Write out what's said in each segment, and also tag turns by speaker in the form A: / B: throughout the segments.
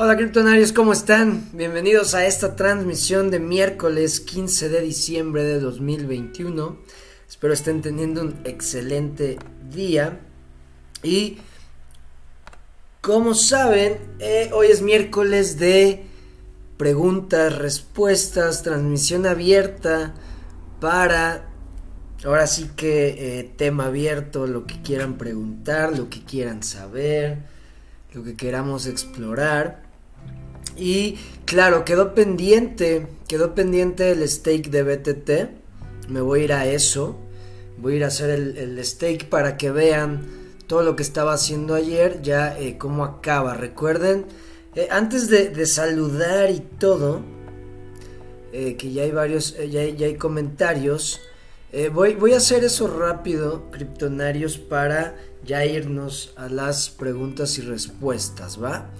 A: Hola criptonarios, ¿cómo están? Bienvenidos a esta transmisión de miércoles 15 de diciembre de 2021. Espero estén teniendo un excelente día. Y como saben, eh, hoy es miércoles de preguntas, respuestas, transmisión abierta para, ahora sí que eh, tema abierto, lo que quieran preguntar, lo que quieran saber, lo que queramos explorar. Y claro, quedó pendiente, quedó pendiente el stake de BTT. Me voy a ir a eso. Voy a ir a hacer el, el stake para que vean todo lo que estaba haciendo ayer, ya eh, cómo acaba. Recuerden, eh, antes de, saludar y todo, eh, que ya hay varios, ya, ya, hay comentarios. voy, voy a hacer eso rápido, criptonarios, para ya irnos a las preguntas y respuestas, ¿va?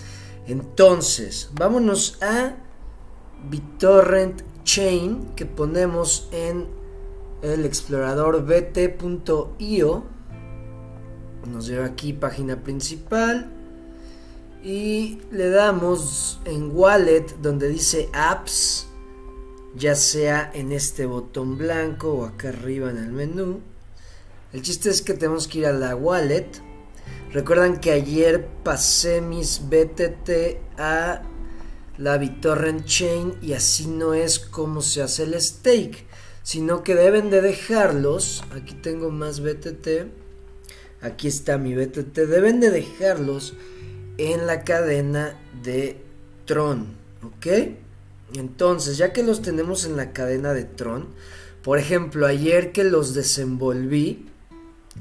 A: Entonces, vámonos a BitTorrent Chain que ponemos en el explorador bt.io. Nos lleva aquí página principal y le damos en wallet donde dice apps, ya sea en este botón blanco o acá arriba en el menú. El chiste es que tenemos que ir a la wallet Recuerdan que ayer pasé mis BTT a la BitTorrent Chain y así no es como se hace el stake, sino que deben de dejarlos. Aquí tengo más BTT. Aquí está mi BTT. Deben de dejarlos en la cadena de Tron, ¿ok? Entonces, ya que los tenemos en la cadena de Tron, por ejemplo, ayer que los desenvolví,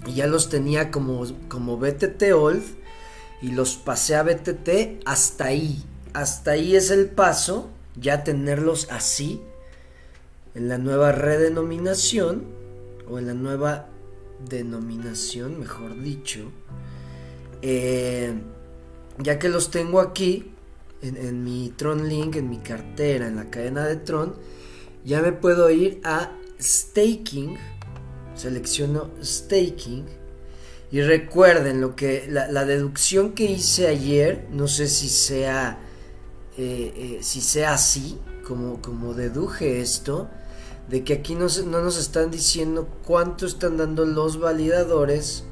A: y ya los tenía como, como BTT Old y los pasé a BTT hasta ahí. Hasta ahí es el paso, ya tenerlos así en la nueva redenominación o en la nueva denominación, mejor dicho. Eh, ya que los tengo aquí en, en mi Tron Link, en mi cartera, en la cadena de Tron, ya me puedo ir a staking selecciono staking. Y recuerden lo que la, deducción que hice ayer, no sé si sea eh, eh, si sea así como, como deduje esto, de que aquí no, no nos están diciendo cuánto están dando los validadores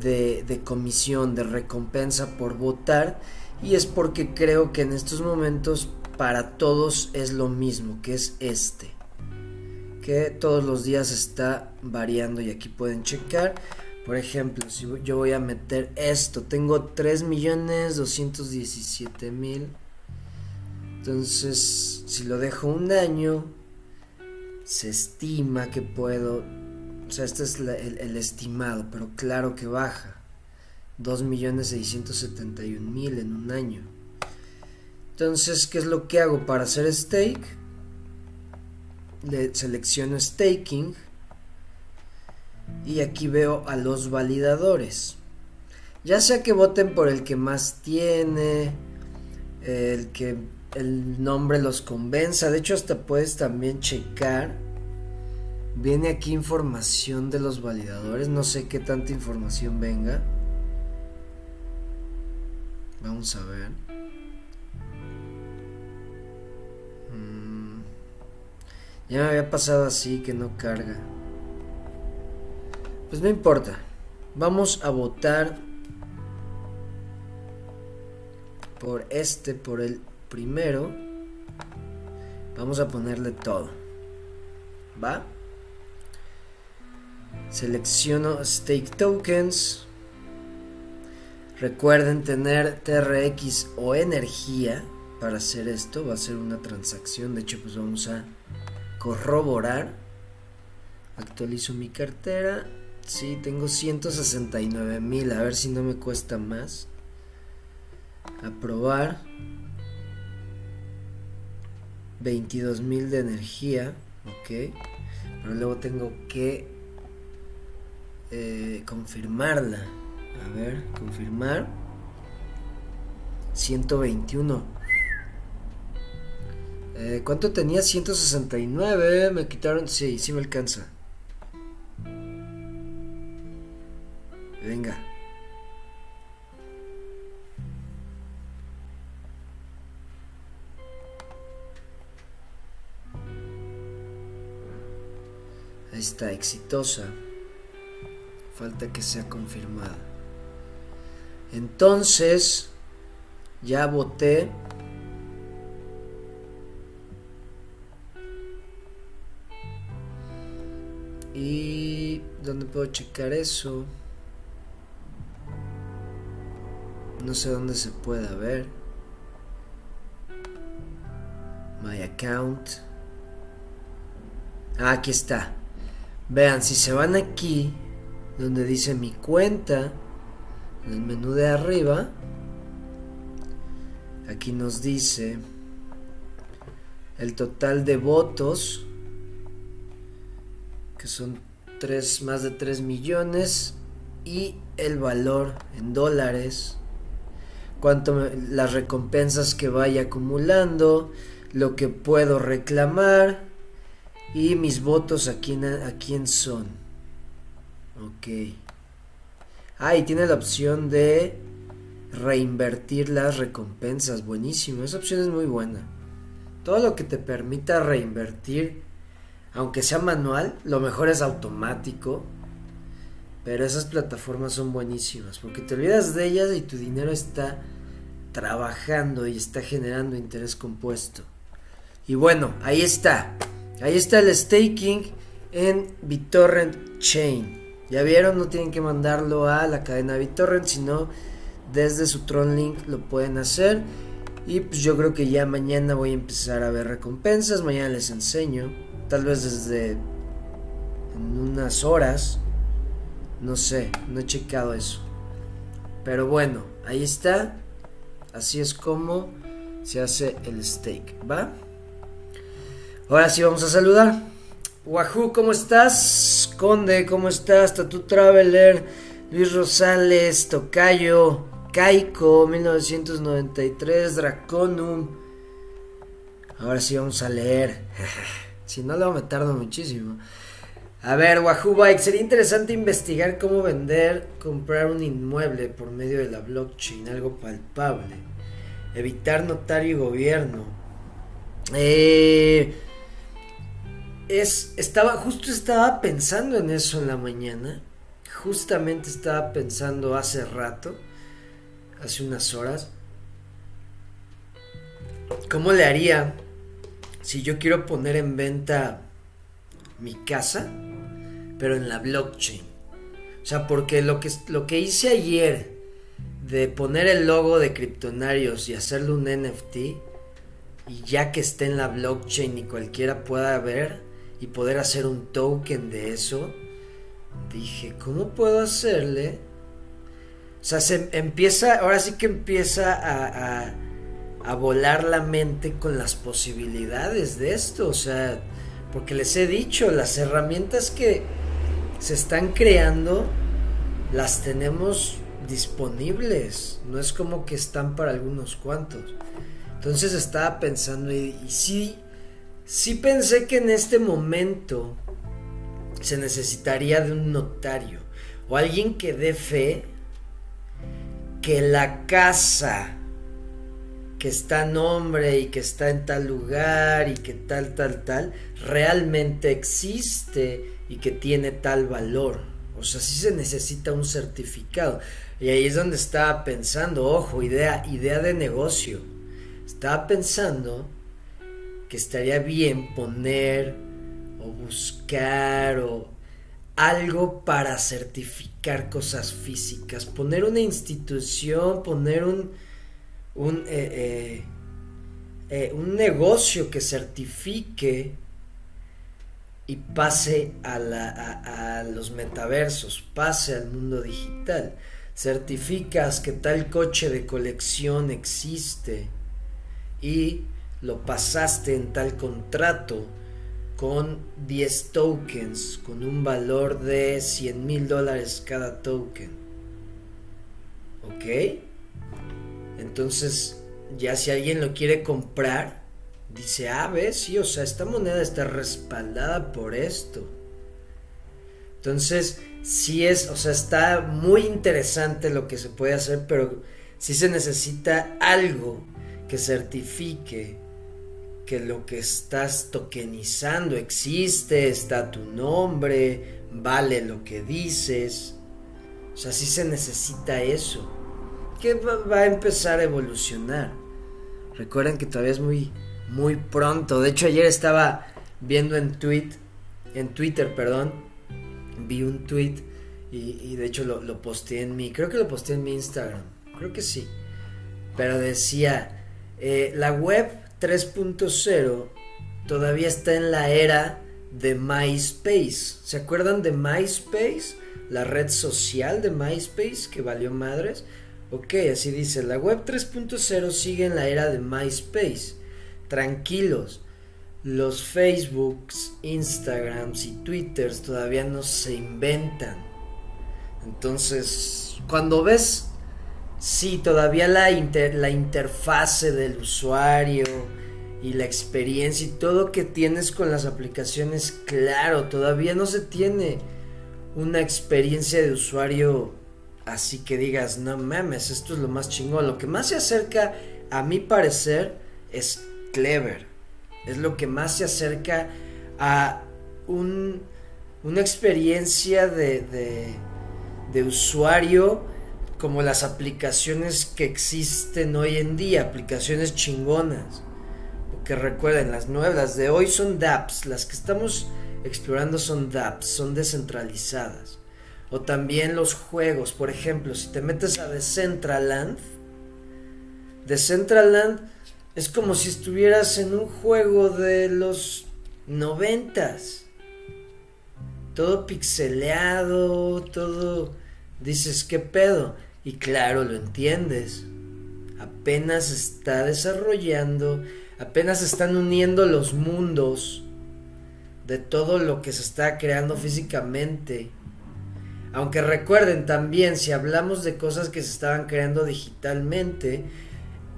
A: de, de comisión, de recompensa por votar, y es porque creo que en estos momentos para todos es lo mismo, que es este que todos los días está variando y aquí pueden checar. Por ejemplo, si yo voy a meter esto, tengo 3.217.000. Entonces, si lo dejo un año, se estima que puedo... O sea, este es el, estimado, pero claro que baja. 2.671.000 en un año. Entonces, ¿qué es lo que hago para hacer stake? Le selecciono staking y aquí veo a los validadores. Ya sea que voten por el que más tiene, el que el nombre los convenza. De hecho, hasta puedes también checar. Viene aquí información de los validadores. No sé qué tanta información venga. Vamos a ver. Ya me había pasado así que no carga. Pues no importa. Vamos a votar por este, por el primero. Vamos a ponerle todo. ¿Va? Selecciono Stake Tokens. Recuerden tener TRX o energía para hacer esto. Va a ser una transacción. De hecho, pues vamos a corroborar. Actualizo mi cartera. Sí, tengo 169 mil. A ver si no me cuesta más. Aprobar. 22 mil de energía. Ok. Pero luego tengo que eh, confirmarla. A ver, confirmar. 121. Eh, ¿Cuánto tenía? 169. Eh, me quitaron. Sí, sí me alcanza. Venga. Está, exitosa. Falta que sea confirmada. Entonces, ya voté dónde puedo checar eso? No sé dónde se pueda ver. My account. Ah, aquí está. Vean, si se van aquí, donde dice mi cuenta, en el menú de arriba, aquí nos dice el total de votos, que son tres, más de 3 millones, y el valor en dólares, cuánto las recompensas que vaya acumulando, lo que puedo reclamar y mis votos a quién, a quién son. Ok. Ah, y tiene la opción de reinvertir las recompensas. Buenísimo. Esa opción es muy buena. Todo lo que te permita reinvertir, aunque sea manual, lo mejor es automático. Pero esas plataformas son buenísimas porque te olvidas de ellas y tu dinero está trabajando y está generando interés compuesto. Y bueno, ahí está. Ahí está el staking en BitTorrent Chain. Ya vieron, no tienen que mandarlo a la cadena BitTorrent, sino desde su Tron Link lo pueden hacer. Y pues yo creo que ya mañana voy a empezar a ver recompensas. Mañana les enseño. Tal vez desde en unas horas. No sé, no he checado eso. Pero bueno, ahí está. Así es como se hace el stake, ¿va? Ahora sí vamos a saludar. Wahoo, ¿cómo estás? Conde, ¿cómo estás? Tatu Traveler, Luis Rosales, Tocayo, Kaiko, 1993, Draconum. Ahora sí vamos a leer. si no, lo me tardo muchísimo. A ver, Wahoo Bike, sería interesante investigar cómo vender, comprar un inmueble por medio de la blockchain, algo palpable. Evitar notario y gobierno. Eh es, estaba, justo estaba pensando en eso en la mañana. Justamente estaba pensando hace rato, hace unas horas. ¿Cómo le haría si yo quiero poner en venta mi casa, pero en la blockchain? O sea, porque lo que, lo que hice ayer de poner el logo de Kryptonarios y hacerle un NFT, y ya que esté en la blockchain y cualquiera pueda ver, y poder hacer un token de eso, dije, ¿cómo puedo hacerle? O sea, se empieza, ahora sí que empieza a, a volar la mente con las posibilidades de esto, o sea, porque les he dicho, las herramientas que se están creando, las tenemos disponibles, no es como que están para algunos cuantos. Entonces estaba pensando, y, y sí, Sí pensé que en este momento se necesitaría de un notario o alguien que dé fe que la casa que está nombre y que está en tal lugar y que tal, tal, tal, realmente existe y que tiene tal valor. O sea, sí se necesita un certificado. Y ahí es donde estaba pensando, ojo, idea, idea de negocio. Estaba pensando que estaría bien poner o buscar o algo para certificar cosas físicas, poner una institución, poner un, un, eh, eh, eh, un negocio que certifique y pase a, a, los metaversos, pase al mundo digital. Certificas que tal coche de colección existe y lo pasaste en tal contrato con 10 tokens, con un valor de 100 mil dólares cada token. ¿Ok? Entonces, ya si alguien lo quiere comprar, dice, ah, ves, sí, o sea, esta moneda está respaldada por esto. Entonces, sí es, o sea, está muy interesante lo que se puede hacer, pero sí se necesita algo que certifique que lo que estás tokenizando existe, está tu nombre, vale lo que dices. O sea, sí se necesita eso. Que va a empezar a evolucionar. Recuerden que todavía es muy, muy pronto. De hecho, ayer estaba viendo en tweet, en Twitter, perdón, vi un tweet y, de hecho lo, lo posteé en mi, creo que lo posteé en mi Instagram, creo que sí. Pero decía, eh, la web 3.0 todavía está en la era de MySpace. ¿Se acuerdan de MySpace? La red social de MySpace que valió madres. Ok, así dice, la web 3.0 sigue en la era de MySpace. Tranquilos, los Facebooks, Instagrams y Twitters todavía no se inventan. Entonces, cuando ves, sí, todavía la, la interfase del usuario y la experiencia y todo que tienes con las aplicaciones, claro, todavía no se tiene una experiencia de usuario así que digas, no mames, esto es lo más chingón. Lo que más se acerca, a mi parecer, es Clever. Es lo que más se acerca a un, una experiencia de, de, de usuario como las aplicaciones que existen hoy en día, aplicaciones chingonas. Porque recuerden, las nuevas de hoy son dApps, las que estamos explorando son dApps, son descentralizadas. O también los juegos, por ejemplo, si te metes a Decentraland, Decentraland es como si estuvieras en un juego de los noventas. Todo pixeleado, todo... Dices, ¿qué pedo? Y claro, lo entiendes. Apenas está desarrollando, apenas están uniendo los mundos de todo lo que se está creando físicamente. Aunque recuerden también, si hablamos de cosas que se estaban creando digitalmente,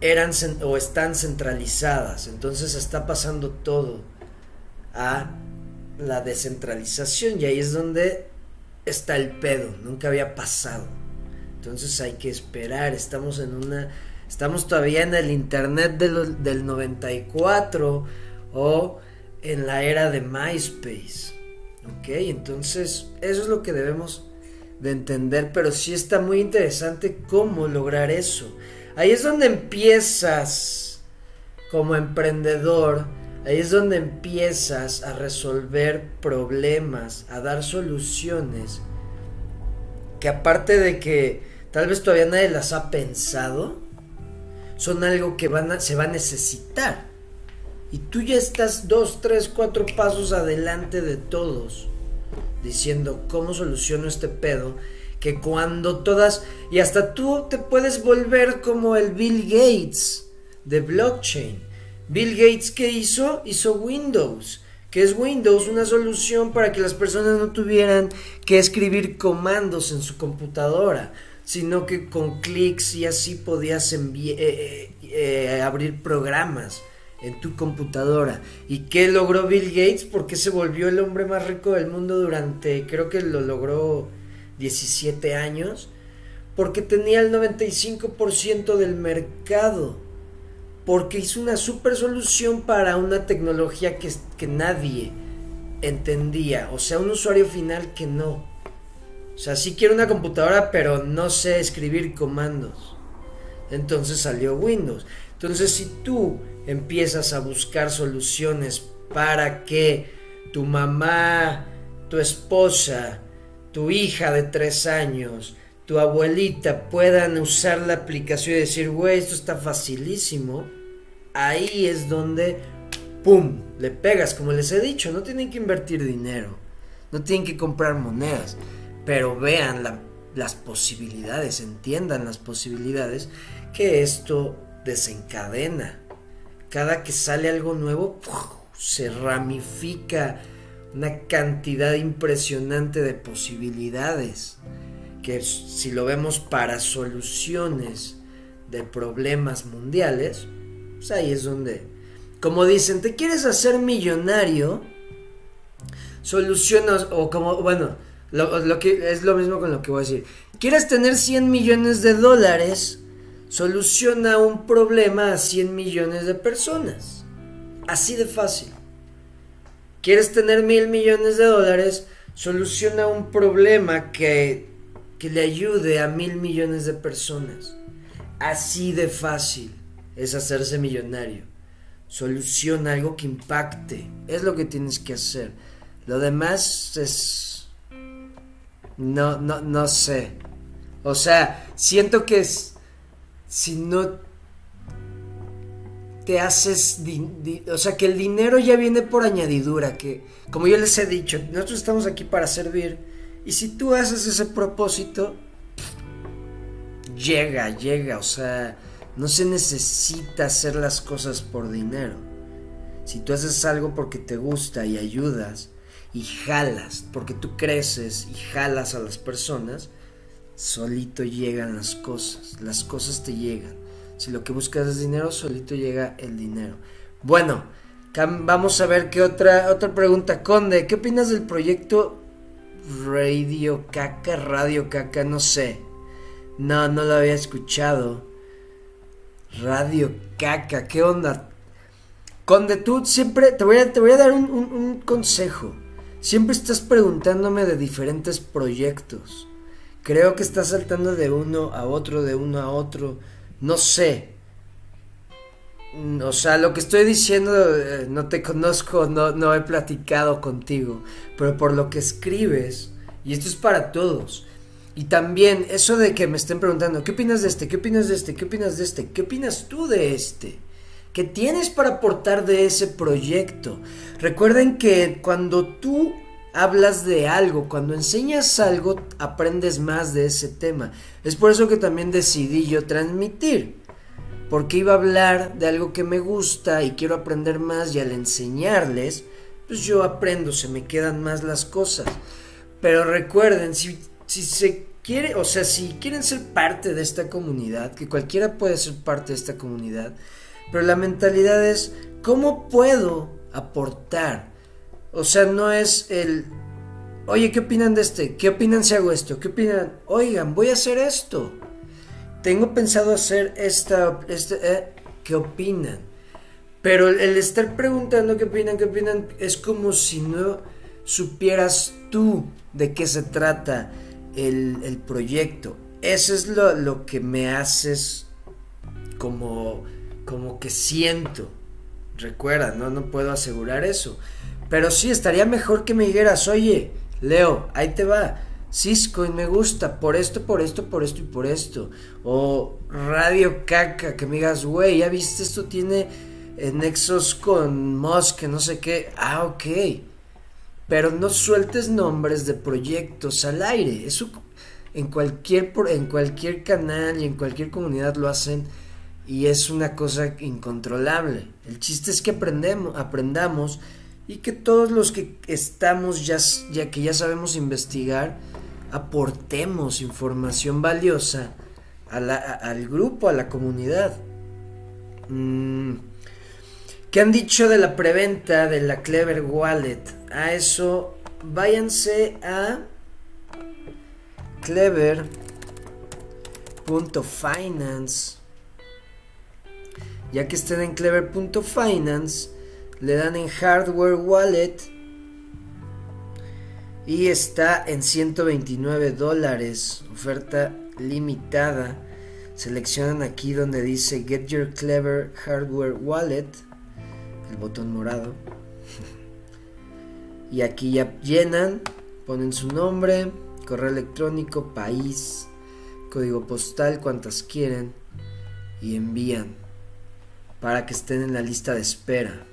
A: eran o están centralizadas. Entonces está pasando todo a la descentralización y ahí es donde está el pedo. Nunca había pasado. Entonces hay que esperar. Estamos en una... Estamos todavía en el Internet del 94 o en la era de MySpace. ¿Ok? Entonces eso es lo que debemos de entender. Pero sí está muy interesante cómo lograr eso. Ahí es donde empiezas como emprendedor, ahí es donde empiezas a resolver problemas, a dar soluciones, que aparte de que tal vez todavía nadie las ha pensado, son algo que se va a necesitar. Y tú ya estás dos, tres, cuatro pasos adelante de todos, diciendo cómo soluciono este pedo que cuando todas, y hasta tú te puedes volver como el Bill Gates de blockchain. Bill Gates, ¿qué hizo? Hizo Windows. que es Windows? Una solución para que las personas no tuvieran que escribir comandos en su computadora, sino que con clics y así podías eh, eh, eh, abrir programas en tu computadora. ¿Y qué logró Bill Gates? Porque se volvió el hombre más rico del mundo durante, creo que lo logró 17 años, porque tenía el 95% del mercado, porque hizo una super solución para una tecnología que, que nadie entendía, o sea, un usuario final que no. O sea, sí quiero una computadora, pero no sé escribir comandos. Entonces salió Windows. Entonces, si tú empiezas a buscar soluciones para que tu mamá, tu esposa, tu hija de tres años, tu abuelita puedan usar la aplicación y decir, güey, esto está facilísimo, ahí es donde, ¡pum!, le pegas, como les he dicho, no tienen que invertir dinero, no tienen que comprar monedas, pero vean las posibilidades, entiendan las posibilidades que esto desencadena. Cada que sale algo nuevo, se ramifica una cantidad impresionante de posibilidades que si lo vemos para soluciones de problemas mundiales, pues ahí es donde, como dicen, te quieres hacer millonario, solucionas, o como, bueno, lo, que es lo mismo con lo que voy a decir, quieres tener 100 millones de dólares, soluciona un problema a 100 millones de personas. Así de fácil. ¿Quieres tener mil millones de dólares? Soluciona un problema que, que le ayude a mil millones de personas. Así de fácil es hacerse millonario. Soluciona algo que impacte. Es lo que tienes que hacer. Lo demás es... No, no, no sé. O sea, siento que es... Si no te haces, o sea, que el dinero ya viene por añadidura, que como yo les he dicho, nosotros estamos aquí para servir y si tú haces ese propósito, llega, llega, o sea, no se necesita hacer las cosas por dinero. Si tú haces algo porque te gusta y ayudas y jalas, porque tú creces y jalas a las personas, solito llegan las cosas, las cosas te llegan. Si lo que buscas es dinero, solito llega el dinero. Bueno, vamos a ver qué otra, otra pregunta. Conde, ¿qué opinas del proyecto Radio Caca, Radio Caca? No sé. No, no lo había escuchado. Radio Caca, ¿qué onda? Conde, tú siempre te voy a, te voy a dar un, un consejo. Siempre estás preguntándome de diferentes proyectos. Creo que estás saltando de uno a otro, de uno a otro no sé. O sea, lo que estoy diciendo, eh, no te conozco, no, no he platicado contigo, pero por lo que escribes, y esto es para todos, y también eso de que me estén preguntando, ¿qué opinas de este? ¿Qué opinas de este? ¿Qué opinas de este? ¿Qué opinas tú de este? ¿Qué tienes para aportar de ese proyecto? Recuerden que cuando tú hablas de algo, cuando enseñas algo, aprendes más de ese tema. Es por eso que también decidí yo transmitir, porque iba a hablar de algo que me gusta y quiero aprender más y al enseñarles, pues yo aprendo, se me quedan más las cosas. Pero recuerden, si, si se quiere, o sea, si quieren ser parte de esta comunidad, que cualquiera puede ser parte de esta comunidad, pero la mentalidad es, ¿cómo puedo aportar? O sea, no es el, oye, ¿qué opinan de este? ¿Qué opinan si hago esto? ¿Qué opinan? Oigan, voy a hacer esto. Tengo pensado hacer esta, este, eh, ¿qué opinan? Pero el estar preguntando qué opinan, qué opinan, es como si no supieras tú de qué se trata el, proyecto. Eso es lo, lo, que me haces como, como que siento. Recuerda, ¿no? no puedo asegurar eso. Pero sí, estaría mejor que me dijeras, oye, Leo, ahí te va. Cisco y me gusta por esto, por esto, por esto y por esto. O Radio Caca, que me digas, güey, ya viste, esto tiene eh, nexos con Musk, no sé qué. Ah, ok. Pero no sueltes nombres de proyectos al aire. Eso en cualquier, en cualquier canal y en cualquier comunidad lo hacen y es una cosa incontrolable. El chiste es que aprendemos, aprendamos y que todos los que estamos ya, ya que ya sabemos investigar, aportemos información valiosa al grupo, a la comunidad. Mm, ¿Qué han dicho de la preventa de la Clever Wallet? A eso váyanse a clever.finance. Ya que estén en clever.finance, le dan en hardware wallet y está en 129 dólares oferta limitada. Seleccionan aquí donde dice get your clever hardware wallet el botón morado. Y aquí ya llenan ponen su nombre correo electrónico país código postal cuantas quieren y envían para que estén en la lista de espera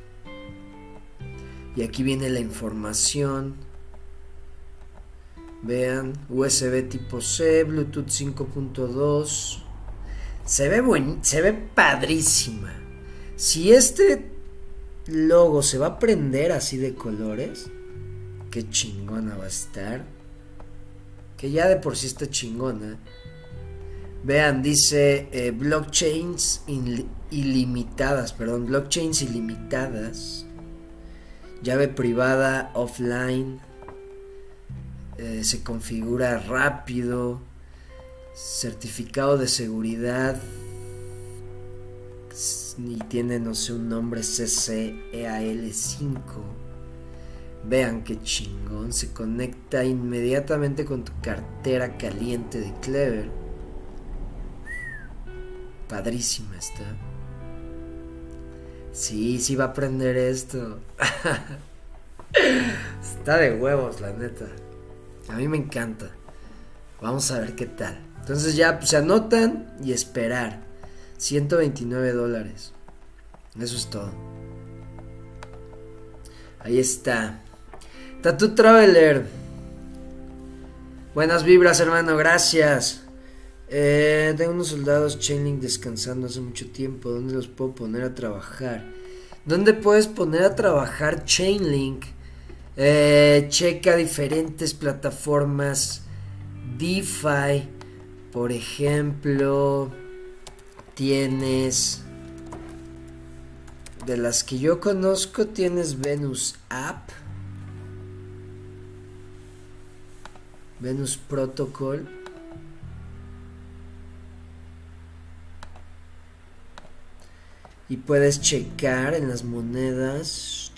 A: y aquí viene la información. Vean, USB tipo C, Bluetooth 5.2. Se ve buen, se ve padrísima. Si este logo se va a prender así de colores, qué chingona va a estar. Que ya de por sí está chingona. Vean, dice eh, blockchains ilimitadas, perdón, blockchains ilimitadas llave privada offline, eh, se configura rápido, certificado de seguridad, y tiene, no sé, un nombre CCEAL5. Vean qué chingón, se conecta inmediatamente con tu cartera caliente de Clever. Padrísima está. Sí, sí va a aprender esto. está de huevos, la neta. A mí me encanta. Vamos a ver qué tal. Entonces ya pues, se anotan y esperar. 129 dólares. Eso es todo. Ahí está. Tattoo Traveler. Buenas vibras, hermano. Gracias. Eh, tengo unos soldados Chainlink descansando hace mucho tiempo. ¿Dónde los puedo poner a trabajar? ¿Dónde puedes poner a trabajar Chainlink? Eh, checa diferentes plataformas DeFi. Por ejemplo, tienes... De las que yo conozco tienes Venus App. Venus Protocol. Y puedes checar en las monedas.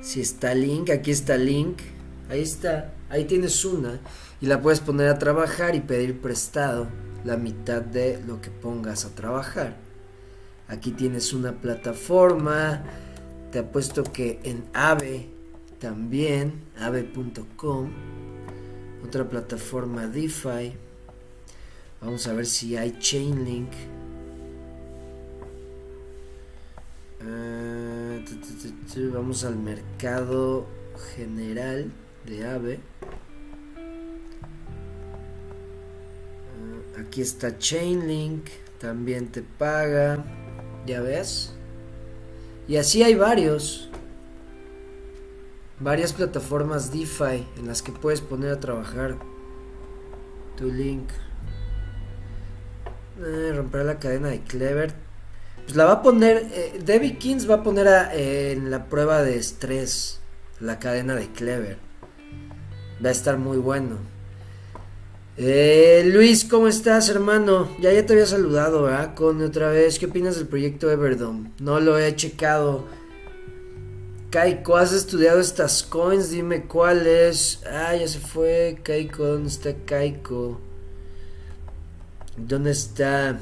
A: Si está Link, aquí está Link. Ahí está. Ahí tienes una. Y la puedes poner a trabajar y pedir prestado la mitad de lo que pongas a trabajar. Aquí tienes una plataforma. Te apuesto que en Ave también, ave.com. Otra plataforma DeFi. Vamos a ver si hay Chainlink. Ah, vamos al mercado general de AVE. Ah, aquí está Chainlink, también te paga, ya ves. Y así hay varios, varias plataformas DeFi en las que puedes poner a trabajar tu link. Eh, romper la cadena de Clever pues la va a poner, eh, Debbie Kings va a poner en la prueba de estrés la cadena de Clever. Va a estar muy bueno. Eh, Luis, ¿cómo estás, hermano? Ya ya te había saludado, ¿verdad? Con otra vez, ¿qué opinas del proyecto Everdome? No lo he checado. Kaiko, ¿has estudiado estas coins? Dime cuáles. Ah, ya se fue. Kaiko, ¿dónde está Kaiko? ¿Dónde está?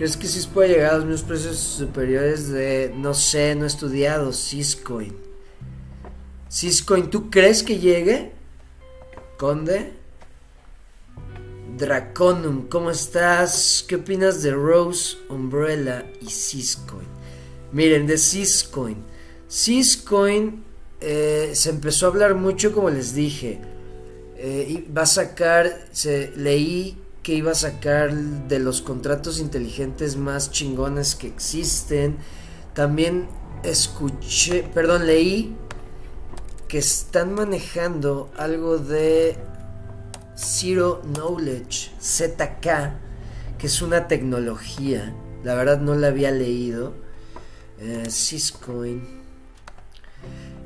A: ¿Crees que sí puede llegar a los mismos precios superiores de, no sé, no he estudiado, Syscoin? Syscoin, ¿tú crees que llegue? Conde. Draconum, ¿cómo estás? ¿Qué opinas de Rose, Umbrella y Syscoin? Miren, de Syscoin. Syscoin eh, se empezó a hablar mucho, como les dije. Eh, va a sacar, se, leí que iba a sacar de los contratos inteligentes más chingones que existen. También escuché, perdón, leí que están manejando algo de Zero Knowledge, ZK, que es una tecnología. La verdad no la había leído. Eh.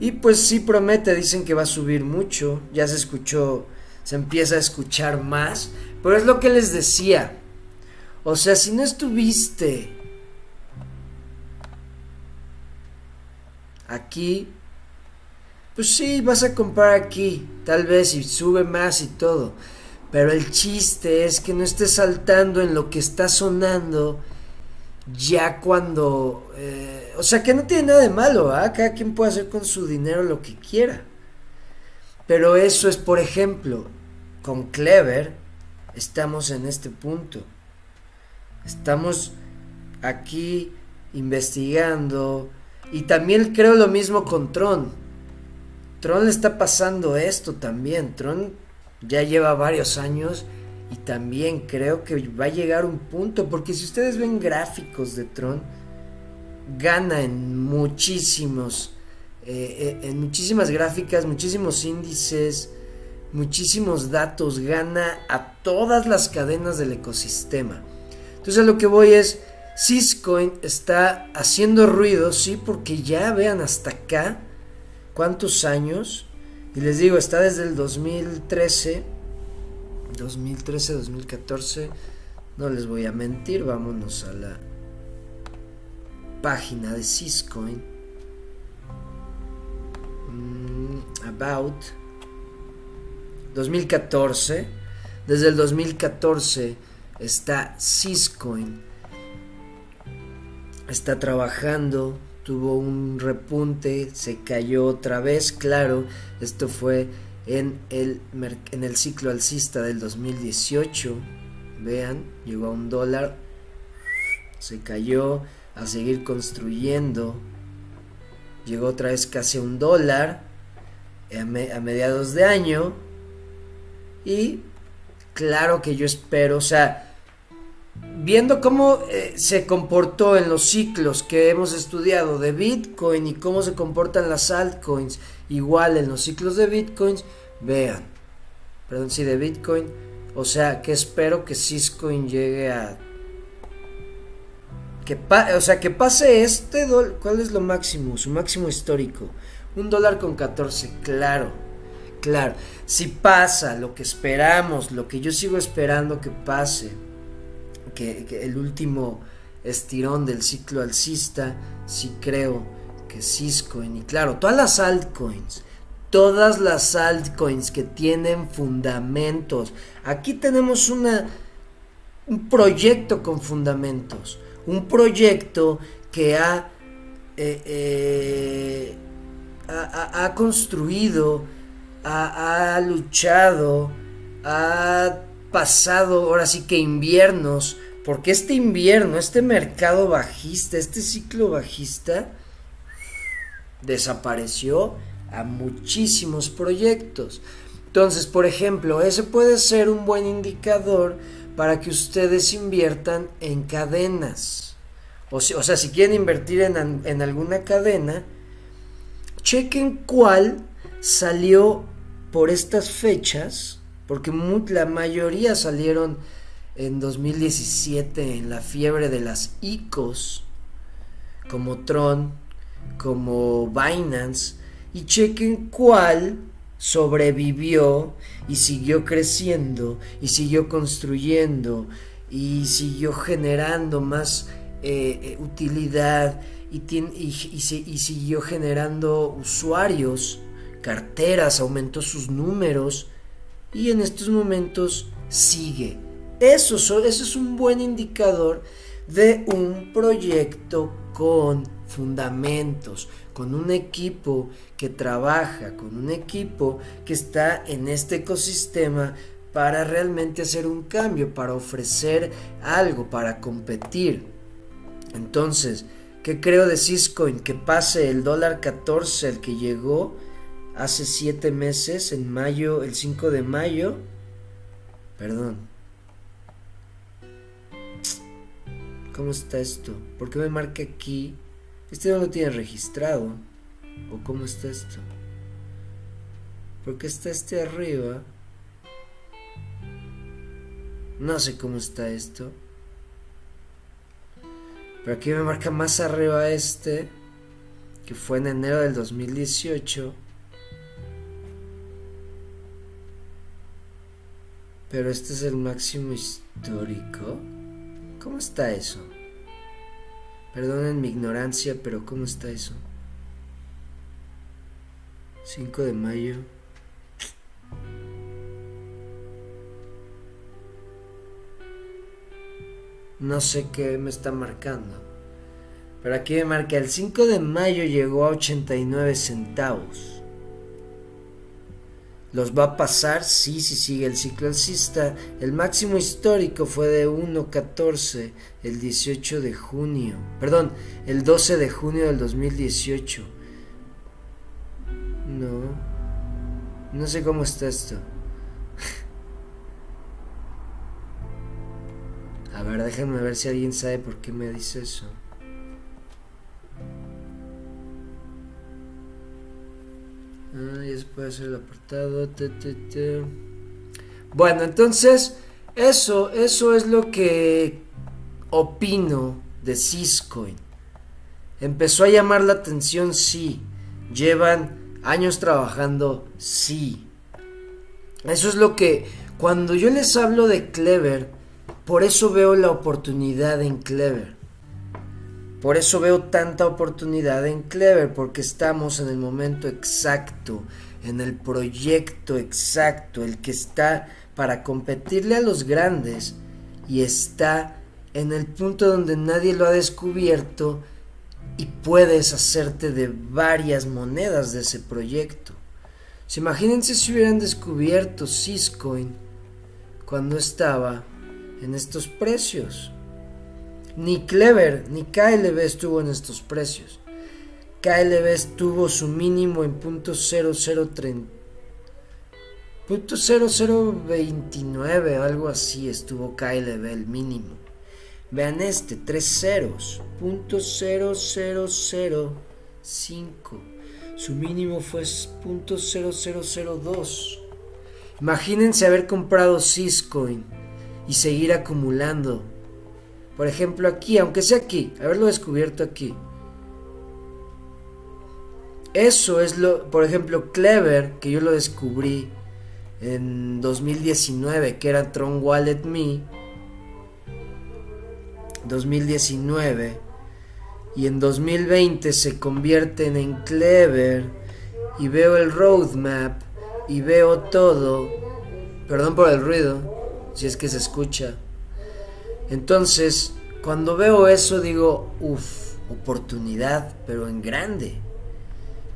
A: Y pues sí promete, dicen que va a subir mucho. Ya se escuchó, se empieza a escuchar más. Pero es lo que les decía. O sea, si no estuviste aquí, pues sí, vas a comprar aquí, tal vez, y sube más y todo. Pero el chiste es que no estés saltando en lo que está sonando ya cuando... Eh, o sea, que no tiene nada de malo, ¿ah? Cada quien puede hacer con su dinero lo que quiera. Pero eso es, por ejemplo, con Clever, estamos en este punto. Estamos aquí investigando y también creo lo mismo con Tron. Tron le está pasando esto también. Tron ya lleva varios años y también creo que va a llegar un punto porque si ustedes ven gráficos de Tron gana en muchísimos eh, eh, en muchísimas gráficas, muchísimos índices muchísimos datos, gana a todas las cadenas del ecosistema. Entonces lo que voy es, Syscoin está haciendo ruido, sí, porque ya vean hasta acá cuántos años, y les digo, está desde el 2013, 2013, 2014, No les voy a mentir, vámonos a la página de Syscoin. Mm, about 2014. Desde el 2014 está Syscoin. Está trabajando, tuvo un repunte, se cayó otra vez, claro, esto fue en el, en el ciclo alcista del 2018. Vean, llegó a un dólar, se cayó a seguir construyendo, llegó otra vez casi a un dólar a mediados de año y claro que yo espero, o sea, viendo cómo eh, se comportó en los ciclos que hemos estudiado de Bitcoin y cómo se comportan las altcoins, igual en los ciclos de Bitcoins, vean, perdón, sí, de Bitcoin, o sea, que espero que Syscoin llegue a... Que o sea, que pase este dólar, ¿cuál es lo máximo? Su máximo histórico. Un dólar con 14, claro Claro, si pasa lo que esperamos, lo que yo sigo esperando que pase, que, el último estirón del ciclo alcista, sí creo que Ciscoin, y claro, todas las altcoins, todas las altcoins que tienen fundamentos. Aquí tenemos un proyecto con fundamentos, un proyecto que ha, eh, eh, ha construido ha, luchado, ha pasado ahora sí que inviernos, porque este invierno, este mercado bajista, este ciclo bajista, desapareció a muchísimos proyectos. Entonces, por ejemplo, ese puede ser un buen indicador para que ustedes inviertan en cadenas. O, sea, si quieren invertir en, en alguna cadena, chequen cuál salió por estas fechas, porque la mayoría salieron en 2017 en la fiebre de las ICOs, como Tron, como Binance, y chequen cuál sobrevivió y siguió creciendo y siguió construyendo y siguió generando más eh, eh, utilidad y, siguió generando usuarios carteras, aumentó sus números y en estos momentos sigue. Eso, eso es un buen indicador de un proyecto con fundamentos, con un equipo que trabaja, con un equipo que está en este ecosistema para realmente hacer un cambio, para ofrecer algo, para competir. Entonces, ¿qué creo de Ciscoin? Que pase el dólar 14 el que llegó hace siete meses, en mayo, el 5 de mayo, perdón. ¿Cómo está esto? ¿Por qué me marca aquí? Este no lo tiene registrado. ¿O cómo está esto? ¿Por qué está este arriba? No sé cómo está esto. Pero aquí me marca más arriba este, que fue en enero del 2018. Pero este es el máximo histórico. ¿Cómo está eso? Perdonen mi ignorancia, pero ¿cómo está eso? 5 de mayo. No sé qué me está marcando. Pero aquí me marca el 5 de mayo llegó a 89 centavos. ¿Los va a pasar? Sí, sí sigue el ciclo alcista. El máximo histórico fue de 1.14 el 18 de junio. Perdón, el 12 de junio del 2018. No. No sé cómo está esto. A ver, déjenme ver si alguien sabe por qué me dice eso. Ah, puede hacer el apartado. Bueno, entonces, eso, eso es lo que opino de Ciscoin. Empezó a llamar la atención, sí. Llevan años trabajando, sí. Eso es lo que, cuando yo les hablo de Clever, Por eso veo la oportunidad en Clever. Por eso veo tanta oportunidad en Clever, porque estamos en el momento exacto, en el proyecto exacto, el que está para competirle a los grandes y está en el punto donde nadie lo ha descubierto y puedes hacerte de varias monedas de ese proyecto. Imagínense si hubieran descubierto Syscoin cuando estaba en estos precios. Ni Clever ni KLB estuvo en estos precios. KLB estuvo su mínimo en punto 0030 punto 0029 algo así estuvo KLB el mínimo. Vean este, tres ceros, punto 0005. Su mínimo fue punto 0002. Imagínense haber comprado Syscoin y seguir acumulando. Por ejemplo, aquí, aunque sea aquí, haberlo descubierto aquí. Eso es lo, por ejemplo, Clever, que yo lo descubrí en 2019, que era Tron Wallet Me 2019 y en 2020 se convierten en Clever y veo el roadmap y veo todo. Perdón por el ruido, si es que se escucha. Entonces, cuando veo eso digo, uff, oportunidad, pero en grande.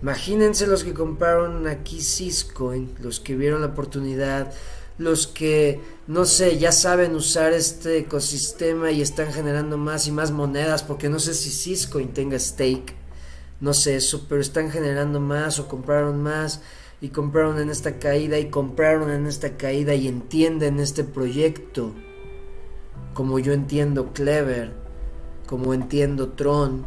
A: Imagínense los que compraron aquí Cisco, los que vieron la oportunidad, los que, no sé, ya saben usar este ecosistema y están generando más y más monedas, porque no sé si Cisco tenga stake, no sé eso, pero están generando más o compraron más y compraron en esta caída y compraron en esta caída y entienden este proyecto, como yo entiendo Clever, como entiendo Tron,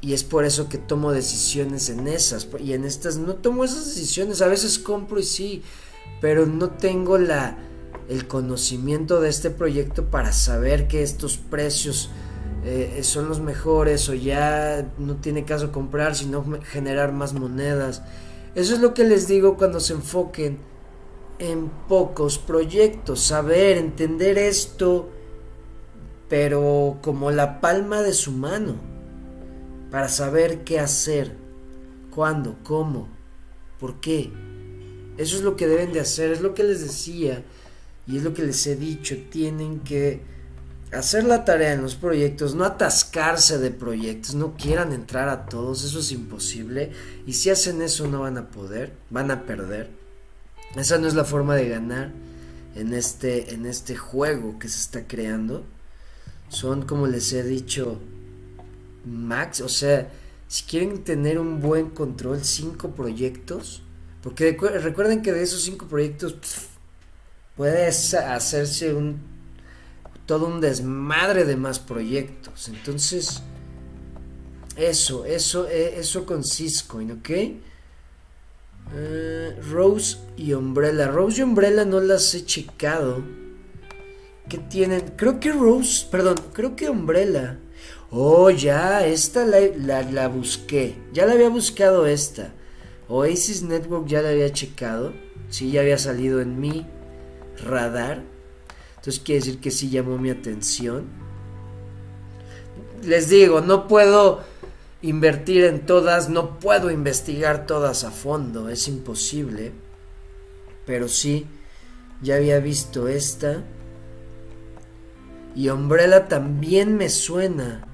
A: y es por eso que tomo decisiones en esas, y en estas no tomo esas decisiones, a veces compro y sí, pero no tengo la, el conocimiento de este proyecto para saber que estos precios eh, son los mejores o ya no tiene caso comprar, sino generar más monedas. Eso es lo que les digo cuando se enfoquen en pocos proyectos, saber, entender esto, pero como la palma de su mano, para saber qué hacer, cuándo, cómo, por qué. Eso es lo que deben de hacer, es lo que les decía y es lo que les he dicho. Tienen que hacer la tarea en los proyectos, no atascarse de proyectos, no quieran entrar a todos, eso es imposible. Y si hacen eso no van a poder, van a perder. Esa no es la forma de ganar en este, en este juego que se está creando. Son, como les he dicho, max, o sea, si quieren tener un buen control, cinco proyectos porque recuerden que de esos cinco proyectos puede hacerse un todo un desmadre de más proyectos. Entonces, eso, eso, e, eso con Cisco, ¿ok? Eh, Rose y Umbrella. Rose y Umbrella no las he checado. ¿Qué tienen? Creo que Rose, perdón, creo que Umbrella. Oh, ya, esta la, la busqué. Ya la había buscado esta. Oasis Network ya la había checado, sí, ya había salido en mi radar. Entonces quiere decir que sí llamó mi atención. Les digo, no puedo invertir en todas, no puedo investigar todas a fondo, es imposible. Pero sí, ya había visto esta. Y Umbrella también me suena.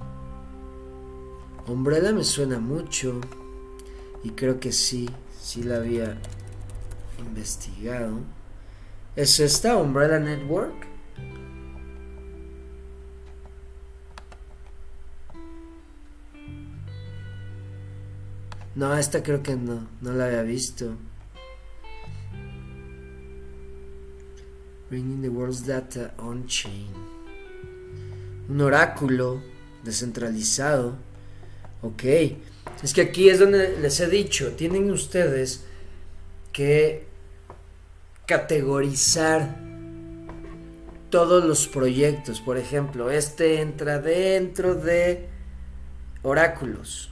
A: Umbrella me suena mucho. Y creo que sí, sí la había investigado. ¿Es esta Umbrella Network? No, esta creo que no, no la había visto. Bringing the world's data on chain. Un oráculo descentralizado. Ok. Es que aquí es donde les he dicho, tienen ustedes que categorizar todos los proyectos. Por ejemplo, este entra dentro de oráculos.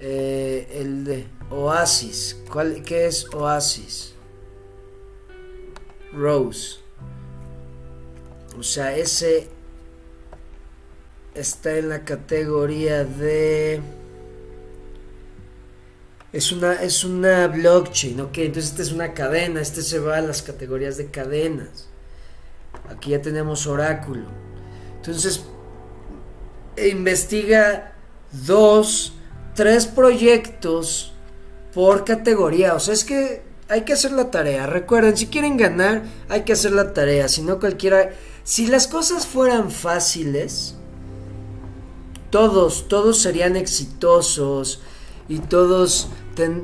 A: Eh, el de Oasis. ¿Cuál, ¿Qué es Oasis? Rose. O sea, ese está en la categoría de... Es una, es una blockchain, ok, entonces esta es una cadena, este se va a las categorías de cadenas. Aquí ya tenemos oráculo. Entonces, investiga dos, tres proyectos por categoría. O sea, es que hay que hacer la tarea. Recuerden, si quieren ganar, hay que hacer la tarea. Si no, cualquiera... Si las cosas fueran fáciles, todos, todos serían exitosos y todos,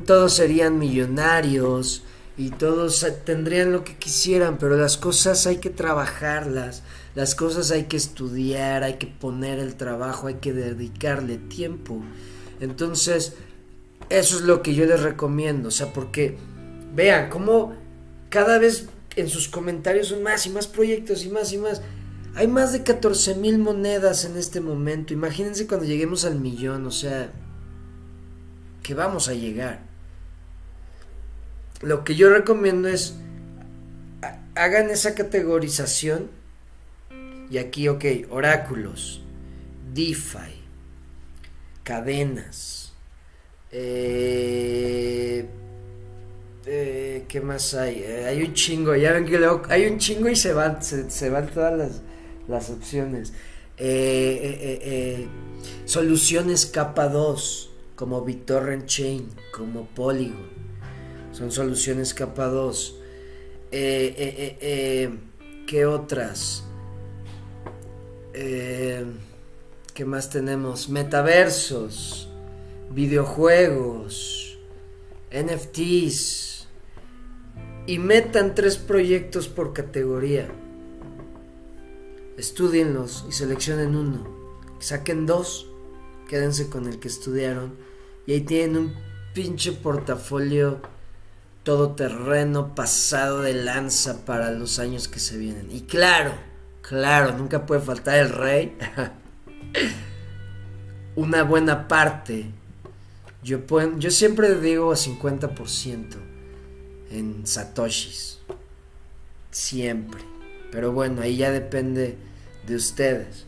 A: todos serían millonarios y todos tendrían lo que quisieran, pero las cosas hay que trabajarlas, las cosas hay que estudiar, hay que poner el trabajo, hay que dedicarle tiempo. Entonces, eso es lo que yo les recomiendo, o sea, porque vean cómo cada vez en sus comentarios son más y más proyectos y más y más. Hay más de 14 mil monedas en este momento. Imagínense cuando lleguemos al millón, o sea, que vamos a llegar. Lo que yo recomiendo es hagan esa categorización y aquí, ok, oráculos, DeFi, cadenas, eh, eh, ¿qué más hay? Eh, hay un chingo, ya ven que luego, hay un chingo y se van, se van todas las las opciones. Eh, soluciones capa 2, como BitTorrent Chain, como Polygon. Son soluciones capa 2. ¿Qué otras? ¿Qué más tenemos? Metaversos, videojuegos, NFTs. Y metan tres proyectos por categoría estudienlos y seleccionen uno. Saquen dos, quédense con el que estudiaron y ahí tienen un pinche portafolio todoterreno pasado de lanza para los años que se vienen. Y claro, claro, nunca puede faltar el rey. Una buena parte. Yo, yo siempre digo a 50% en satoshis. Siempre. Pero bueno, ahí ya depende de ustedes.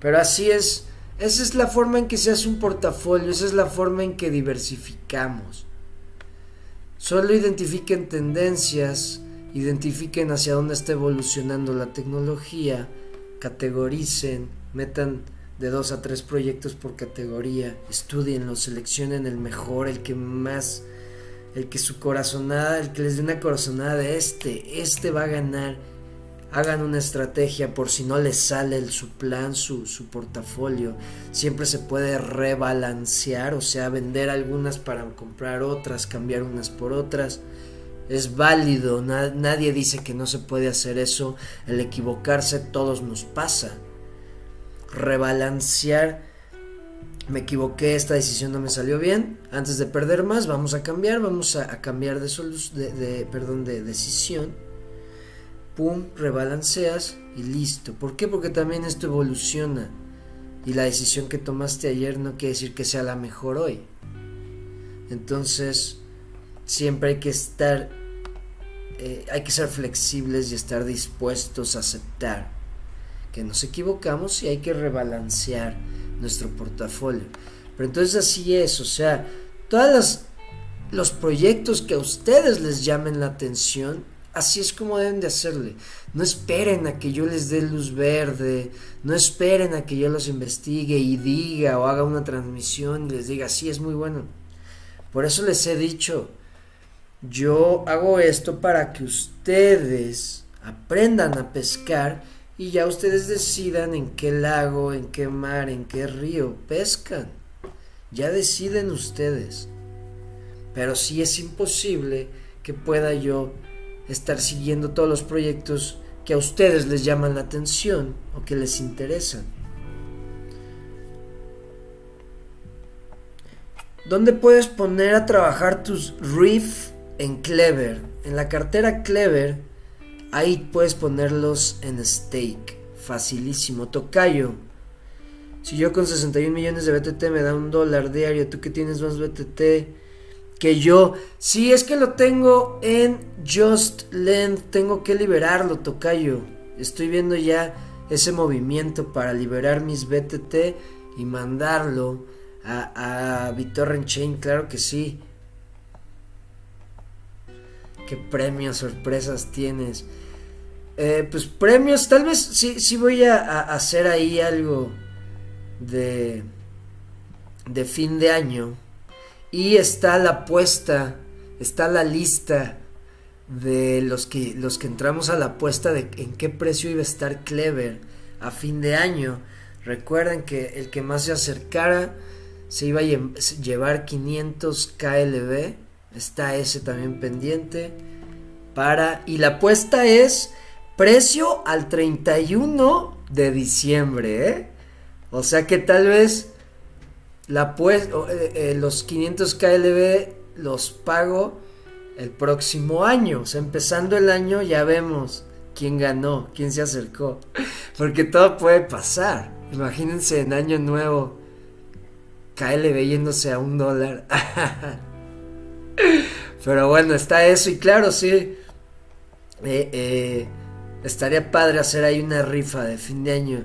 A: Pero así es, esa es la forma en que se hace un portafolio, esa es la forma en que diversificamos. Solo identifiquen tendencias, identifiquen hacia dónde está evolucionando la tecnología, categoricen, metan de dos a tres proyectos por categoría, estudienlo, seleccionen el mejor, el que más, el que su corazonada, el que les dé una corazonada de este, este va a ganar hagan una estrategia por si no les sale el, su plan, su, su, portafolio. Siempre se puede rebalancear, o sea, vender algunas para comprar otras, cambiar unas por otras. Es válido, nadie dice que no se puede hacer eso. El equivocarse todos nos pasa. Rebalancear. Me equivoqué, esta decisión no me salió bien. Antes de perder más, vamos a cambiar, vamos a, cambiar de, de, de, perdón, de decisión pum, rebalanceas y listo. ¿Por qué? Porque también esto evoluciona. Y la decisión que tomaste ayer no quiere decir que sea la mejor hoy. Entonces, siempre hay que estar, eh, hay que ser flexibles y estar dispuestos a aceptar que nos equivocamos y hay que rebalancear nuestro portafolio. Pero entonces así es, o sea, todos los proyectos que a ustedes les llamen la atención, Así es como deben de hacerle. No esperen a que yo les dé luz verde, no esperen a que yo los investigue y diga o haga una transmisión y les diga, sí, es muy bueno. Por eso les he dicho, yo hago esto para que ustedes aprendan a pescar y ya ustedes decidan en qué lago, en qué mar, en qué río pescan. Ya deciden ustedes. Pero sí es imposible que pueda yo estar siguiendo todos los proyectos que a ustedes les llaman la atención o que les interesan. ¿Dónde puedes poner a trabajar tus riff en Clever? En la cartera Clever, ahí puedes ponerlos en stake. Facilísimo. Tocayo. Si yo con 61 millones de BTT me da un dólar diario, tú que tienes más BTT, que yo, si es que lo tengo en Just Length, tengo que liberarlo, tocayo. Estoy viendo ya ese movimiento para liberar mis BTT y mandarlo a, a BitTorrent Chain, claro que sí. ¿Qué premios, sorpresas tienes? Eh, pues premios, tal vez sí, sí voy a, hacer ahí algo de, de fin de año. Y está la apuesta, está la lista de los que, los que entramos a la apuesta de en qué precio iba a estar Clever a fin de año. Recuerden que el que más se acercara se iba a llevar 500 KLB. Está ese también pendiente. Para. Y la apuesta es precio al 31 de diciembre. ¿eh? O sea que tal vez la pues, los 500 KLB los pago el próximo año. O sea, empezando el año ya vemos quién ganó, quién se acercó. Porque todo puede pasar. Imagínense en año nuevo. KLB yéndose a un dólar. Pero bueno, está eso. Y claro, sí. Eh, eh, estaría padre hacer ahí una rifa de fin de año.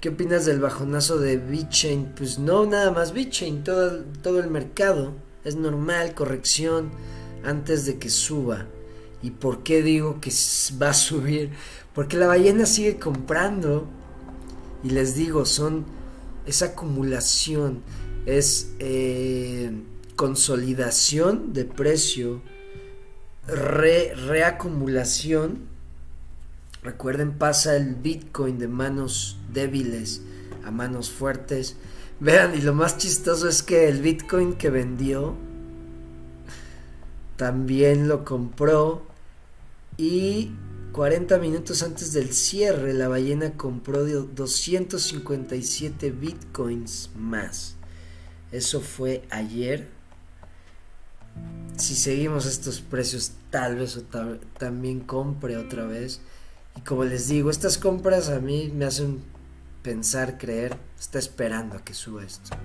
A: ¿Qué opinas del bajonazo de BitChain? Pues no, nada más BitChain, todo, todo el mercado. Es normal, corrección antes de que suba. ¿Y por qué digo que va a subir? Porque la ballena sigue comprando. Y les digo, son esa acumulación, es eh, consolidación de precio, reacumulación. Recuerden, pasa el Bitcoin de manos débiles a manos fuertes. Vean, y lo más chistoso es que el Bitcoin que vendió también lo compró y 40 minutos antes del cierre la ballena compró 257 bitcoins más. Eso fue ayer. Si seguimos estos precios tal vez también compre otra vez. Y como les digo, estas compras a mí me hacen pensar, creer, está esperando a que suba esto.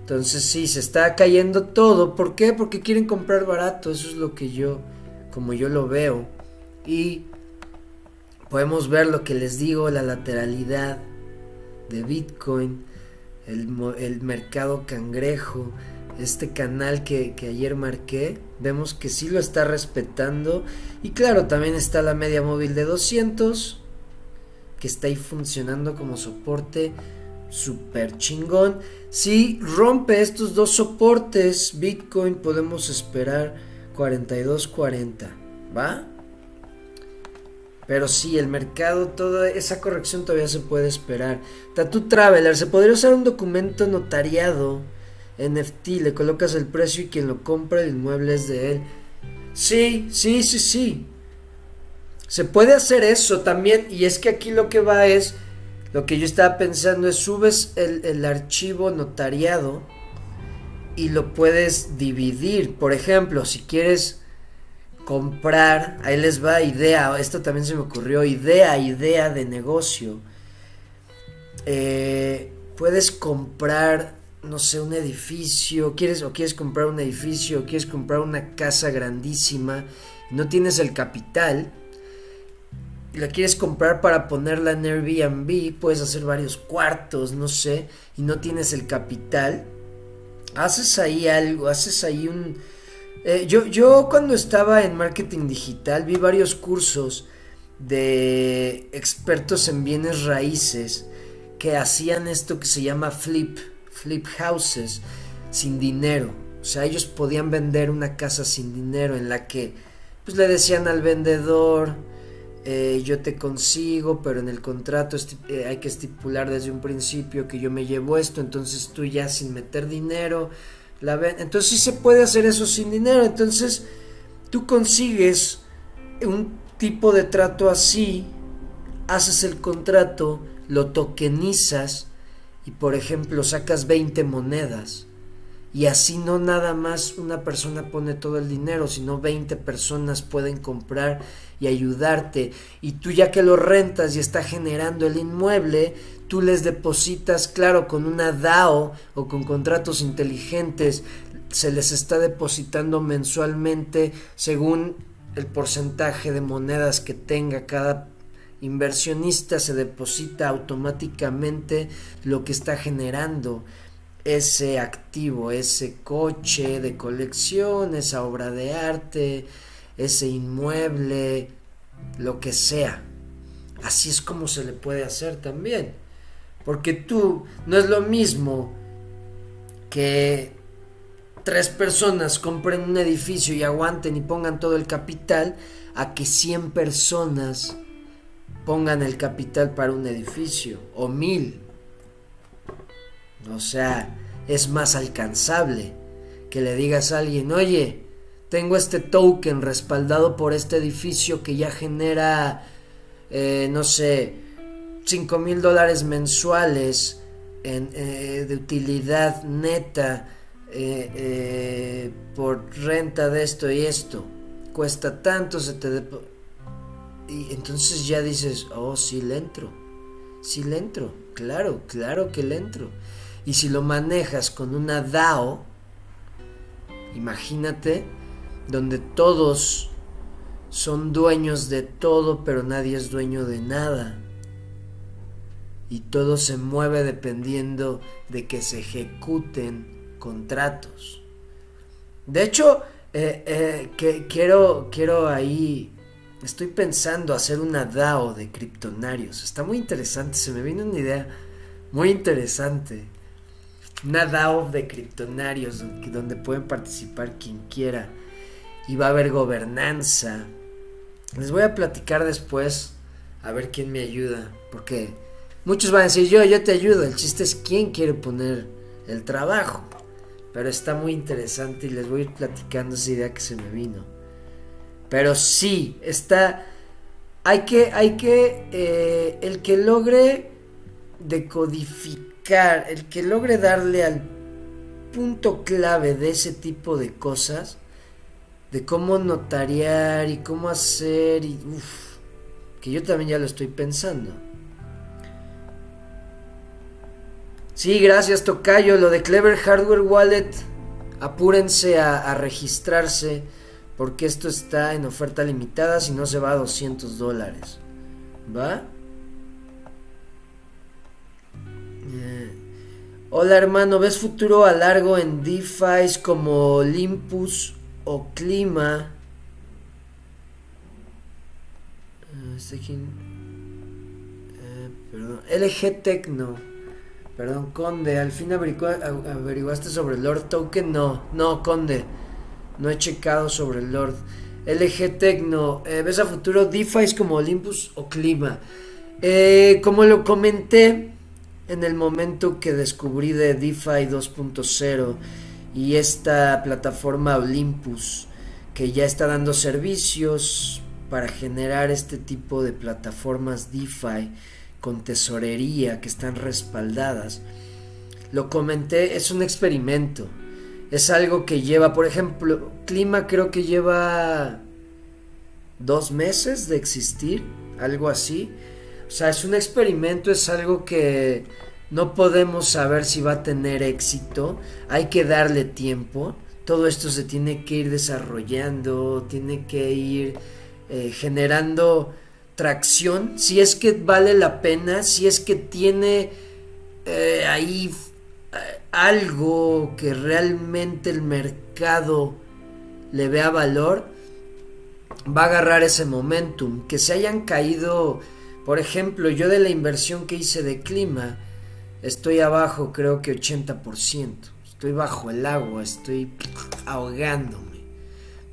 A: Entonces sí, se está cayendo todo. ¿Por qué? Porque quieren comprar barato. Eso es lo que yo, como yo lo veo. Y podemos ver lo que les digo, la lateralidad de Bitcoin, el, mercado cangrejo, este canal que, ayer marqué, vemos que sí lo está respetando. Y claro, también está la media móvil de 200, que está ahí funcionando como soporte super chingón. Si rompe estos dos soportes, Bitcoin podemos esperar 42.40, ¿va? Pero sí, el mercado, toda esa corrección todavía se puede esperar. Tattoo Traveler, se podría usar un documento notariado NFT, le colocas el precio y quien lo compra el inmueble es de él. Sí, sí, sí, sí. Se puede hacer eso también, y es que aquí lo que va es lo que yo estaba pensando es subes el, archivo notariado y lo puedes dividir. Por ejemplo, si quieres comprar, ahí les va idea, esto también se me ocurrió, idea, idea de negocio. Eh, puedes comprar, no sé, un edificio, quieres o quieres comprar un edificio, o quieres comprar una casa grandísima, no tienes el capital, la quieres comprar para ponerla en Airbnb, puedes hacer varios cuartos, no sé, y no tienes el capital, haces ahí algo, haces ahí un... Eh, yo, yo cuando estaba en marketing digital vi varios cursos de expertos en bienes raíces que hacían esto que se llama flip, flip houses, sin dinero. O sea, ellos podían vender una casa sin dinero en la que pues le decían al vendedor, eh, yo te consigo, pero en el contrato eh, hay que estipular desde un principio que yo me llevo esto, entonces tú ya sin meter dinero, la entonces sí se puede hacer eso sin dinero, entonces tú consigues un tipo de trato así, haces el contrato, lo tokenizas y por ejemplo sacas 20 monedas y así no nada más una persona pone todo el dinero, sino 20 personas pueden comprar y ayudarte. Y tú ya que lo rentas y está generando el inmueble, tú les depositas, claro, con una DAO o con contratos inteligentes, se les está depositando mensualmente según el porcentaje de monedas que tenga cada, inversionista se deposita automáticamente lo que está generando ese activo, ese coche de colección, esa obra de arte, ese inmueble, lo que sea. Así es como se le puede hacer también. Porque tú no es lo mismo que tres personas compren un edificio y aguanten y pongan todo el capital a que 100 personas pongan el capital para un edificio o mil. O sea, es más alcanzable que le digas a alguien, oye, tengo este token respaldado por este edificio que ya genera, eh, no sé, 5 mil dólares mensuales en, eh, de utilidad neta eh, por renta de esto y esto. Cuesta tanto, se te... Y entonces ya dices, oh, sí le entro, sí le entro, claro, claro que le entro. Y si lo manejas con una DAO, imagínate, donde todos son dueños de todo, pero nadie es dueño de nada. Y todo se mueve dependiendo de que se ejecuten contratos. De hecho, eh, eh, que quiero, quiero ahí Estoy pensando hacer una DAO de criptonarios. Está muy interesante, se me viene una idea muy interesante. Una DAO de criptonarios donde pueden participar quien quiera. Y va a haber gobernanza. Les voy a platicar después a ver quién me ayuda. Porque muchos van a decir yo, yo te ayudo. El chiste es quién quiere poner el trabajo. Pero está muy interesante y les voy a ir platicando esa idea que se me vino. Pero sí, está... Hay que, hay que, eh, el que logre decodificar, el que logre darle al punto clave de ese tipo de cosas, de cómo notariar y cómo hacer, y que yo también ya lo estoy pensando. Sí, gracias Tocayo, lo de Clever Hardware Wallet, apúrense a registrarse porque esto está en oferta limitada si no se va a 200 dólares. ¿Va? Eh, hola hermano, ¿ves futuro a largo en DeFi como Olympus o Clima? Eh, este eh, perdón, LG Tecno. Perdón, Conde, al fin averiguaste sobre Lord Token. No, no, Conde. No he checado sobre el Lord. LG Tecno, eh, ¿ves a futuro DeFi como Olympus o Clima? Eh, como lo comenté en el momento que descubrí de DeFi 2.0 y esta plataforma Olympus que ya está dando servicios para generar este tipo de plataformas DeFi con tesorería que están respaldadas. Lo comenté, es un experimento es algo que lleva, por ejemplo, clima creo que lleva dos meses de existir, algo así. O sea, es un experimento, es algo que no podemos saber si va a tener éxito, hay que darle tiempo, todo esto se tiene que ir desarrollando, tiene que ir eh, generando tracción, si es que vale la pena, si es que tiene eh, ahí algo que realmente el mercado le vea valor, va a agarrar ese momentum. Que se hayan caído, por ejemplo, yo de la inversión que hice de clima, estoy abajo creo que 80%. Estoy bajo el agua, estoy ahogándome.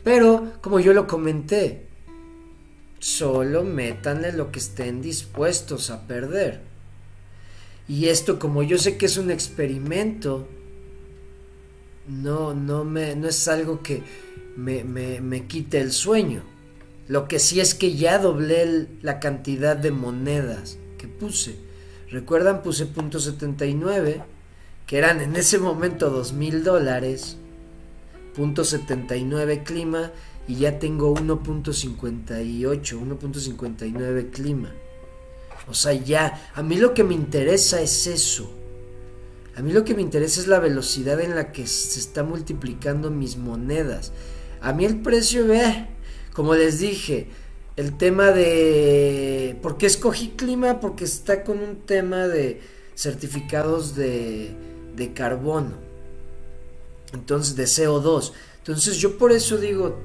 A: Pero, como yo lo comenté, solo métanle lo que estén dispuestos a perder. Y esto, como yo sé que es un experimento, no, no, me, no es algo que me, me, quite el sueño. Lo que sí es que ya doblé la cantidad de monedas que puse. Recuerdan, puse punto 79, que eran en ese momento dos mil dólares. Punto 79 clima y ya tengo 1.58, 1.59 clima. O sea, ya, a mí lo que me interesa es eso. A mí lo que me interesa es la velocidad en la que se está multiplicando mis monedas. A mí el precio, ve, como les dije, el tema de... ¿Por qué escogí clima? Porque está con un tema de certificados de, de carbono. Entonces, de CO2. Entonces yo por eso digo,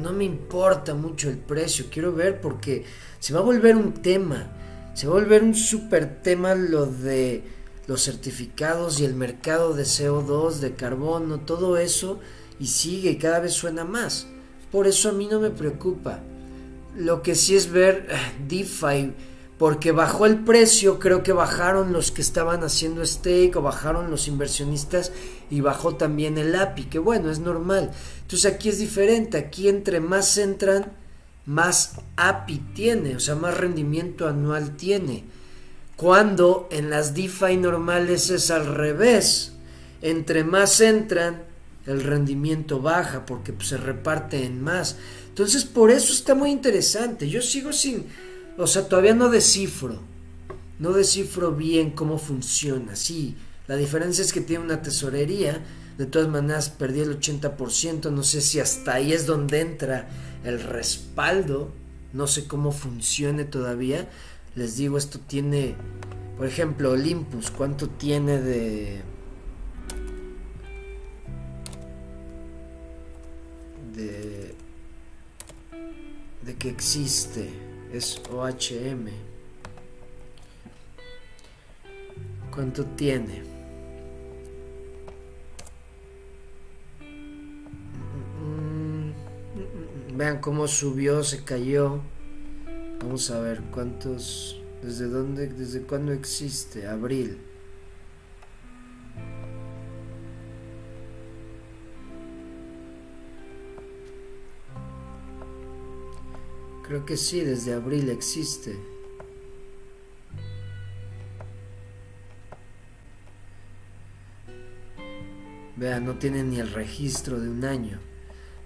A: no me importa mucho el precio, quiero ver porque se va a volver un tema, se va a volver un super tema lo de los certificados y el mercado de CO2, de carbono, todo eso, y sigue y cada vez suena más. Por eso a mí no me preocupa. Lo que sí es ver eh, DeFi, porque bajó el precio, creo que bajaron los que estaban haciendo stake o bajaron los inversionistas y bajó también el API, que bueno, es normal. Entonces aquí es diferente, aquí entre más entran, más API tiene, o sea, más rendimiento anual tiene. Cuando en las DeFi normales es al revés. Entre más entran, el rendimiento baja porque pues, se reparte en más. Entonces por eso está muy interesante. Yo sigo sin, o sea, todavía no descifro. No descifro bien cómo funciona. Sí, la diferencia es que tiene una tesorería. De todas maneras perdí el 80%. No sé si hasta ahí es donde entra el respaldo. No sé cómo funcione todavía. Les digo, esto tiene, por ejemplo, Olympus, ¿cuánto tiene de... de... de que existe? Es OHM. ¿Cuánto tiene? Vean cómo subió, se cayó. Vamos a ver cuántos. ¿Desde dónde? ¿Desde cuándo existe? Abril. Creo que sí, desde abril existe. Vean, no tiene ni el registro de un año.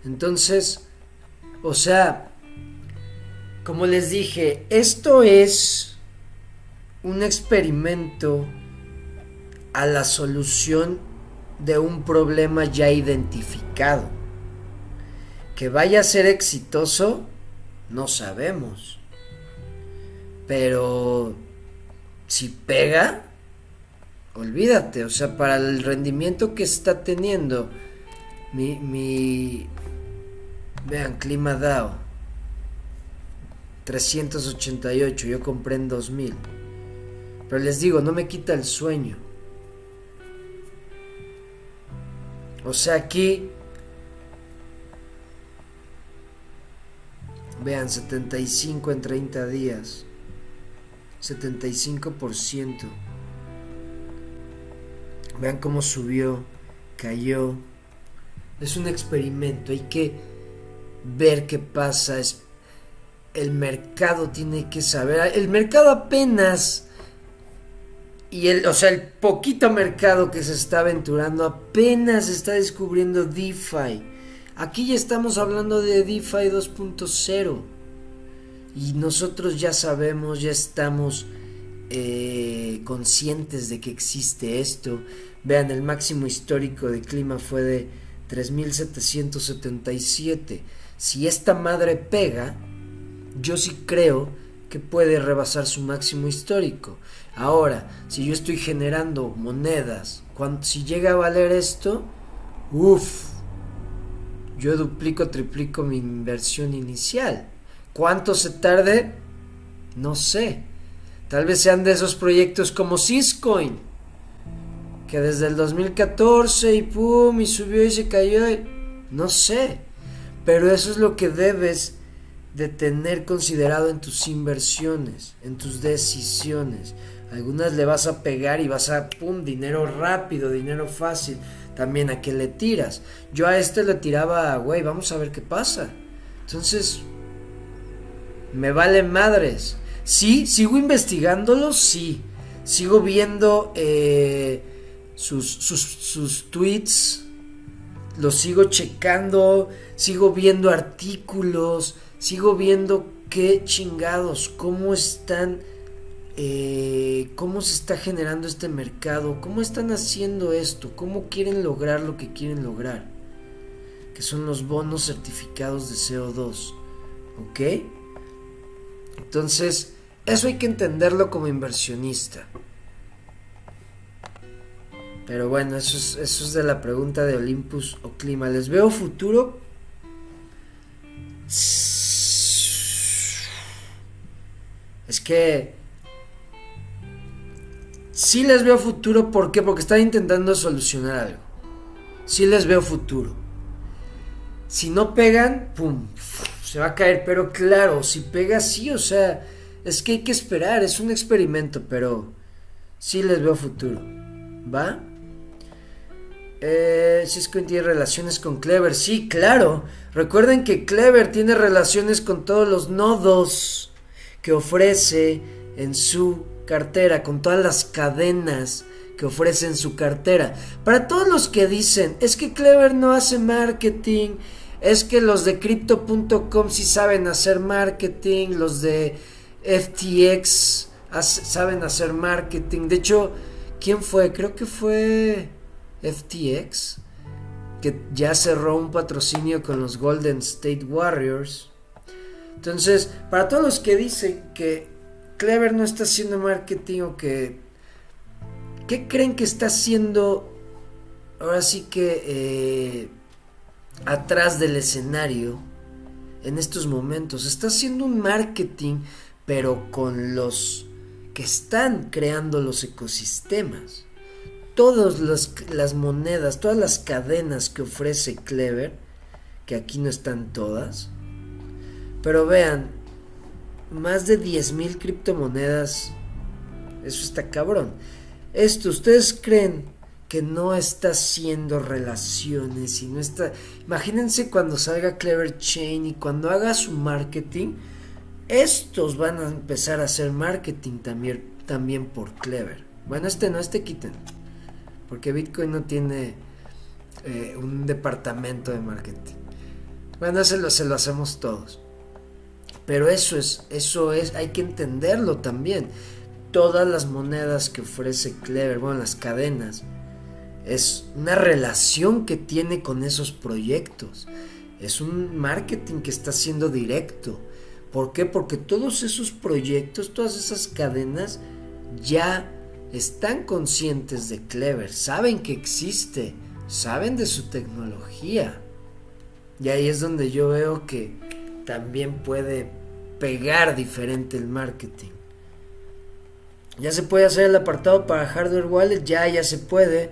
A: Entonces, o sea, como les dije, esto es un experimento a la solución de un problema ya identificado. Que vaya a ser exitoso, no sabemos. Pero si pega, olvídate, o sea, para el rendimiento que está teniendo mi, mi vean, clima DAO 388, yo compré en 2000. Pero les digo, no me quita el sueño. O sea, aquí... Vean, 75 en 30 días. 75%. Vean cómo subió, cayó. Es un experimento, hay que ver qué pasa, el mercado tiene que saber. El mercado apenas. Y el, o sea, el poquito mercado que se está aventurando apenas está descubriendo DeFi. Aquí ya estamos hablando de DeFi 2.0. Y nosotros ya sabemos, ya estamos eh, conscientes de que existe esto. Vean, el máximo histórico de clima fue de 3777. Si esta madre pega, yo sí creo que puede rebasar su máximo histórico. Ahora, si yo estoy generando monedas, cuando, si llega a valer esto, uff, yo duplico, triplico mi inversión inicial. ¿Cuánto se tarde? No sé. Tal vez sean de esos proyectos como Syscoin, que desde el 2014 y pum, y subió y se cayó. No sé. Pero eso es lo que debes de tener considerado en tus inversiones, en tus decisiones. Algunas le vas a pegar y vas a, pum, dinero rápido, dinero fácil. También a qué le tiras. Yo a este le tiraba, güey, vamos a ver qué pasa. Entonces, me vale madres. Sí, sigo investigándolo, sí. Sigo viendo eh, sus, sus, sus tweets, los sigo checando, sigo viendo artículos, sigo viendo qué chingados, cómo están, eh, cómo se está generando este mercado, cómo están haciendo esto, cómo quieren lograr lo que quieren lograr, que son los bonos certificados de CO2, ¿ok? Entonces, eso hay que entenderlo como inversionista. Pero bueno, eso es, eso es de la pregunta de Olympus o Clima. ¿Les veo futuro? Es que sí les veo futuro, ¿por qué? Porque están intentando solucionar algo. Sí les veo futuro. Si no pegan, pum, se va a caer. Pero claro, si pega, sí, o sea, es que hay que esperar, es un experimento, pero sí les veo futuro. ¿Va? Eh, Cisco tiene relaciones con Clever. Sí, claro. Recuerden que Clever tiene relaciones con todos los nodos que ofrece en su cartera, con todas las cadenas que ofrece en su cartera. Para todos los que dicen, es que Clever no hace marketing, es que los de crypto.com sí saben hacer marketing, los de FTX saben hacer marketing. De hecho, ¿quién fue? Creo que fue FTX, que ya cerró un patrocinio con los Golden State Warriors. Entonces, para todos los que dicen que Clever no está haciendo marketing o que... ¿Qué creen que está haciendo ahora sí que eh, atrás del escenario en estos momentos? Está haciendo un marketing pero con los que están creando los ecosistemas todas las, monedas, todas las cadenas que ofrece Clever, que aquí no están todas, pero vean, más de 10.000 criptomonedas, eso está cabrón. Esto, ¿ustedes creen que no está haciendo relaciones y no está... Imagínense cuando salga Clever Chain y cuando haga su marketing, estos van a empezar a hacer marketing también, también por Clever. Bueno, este no, este quiten. Porque Bitcoin no tiene eh, un departamento de marketing. Bueno, se lo, hacemos todos. Pero eso es, eso es, hay que entenderlo también. Todas las monedas que ofrece Clever, bueno, las cadenas, es una relación que tiene con esos proyectos. Es un marketing que está siendo directo. ¿Por qué? Porque todos esos proyectos, todas esas cadenas ya están conscientes de Clever, saben que existe, saben de su tecnología. Y ahí es donde yo veo que también puede pegar diferente el marketing. Ya se puede hacer el apartado para hardware wallet, ya, ya se puede.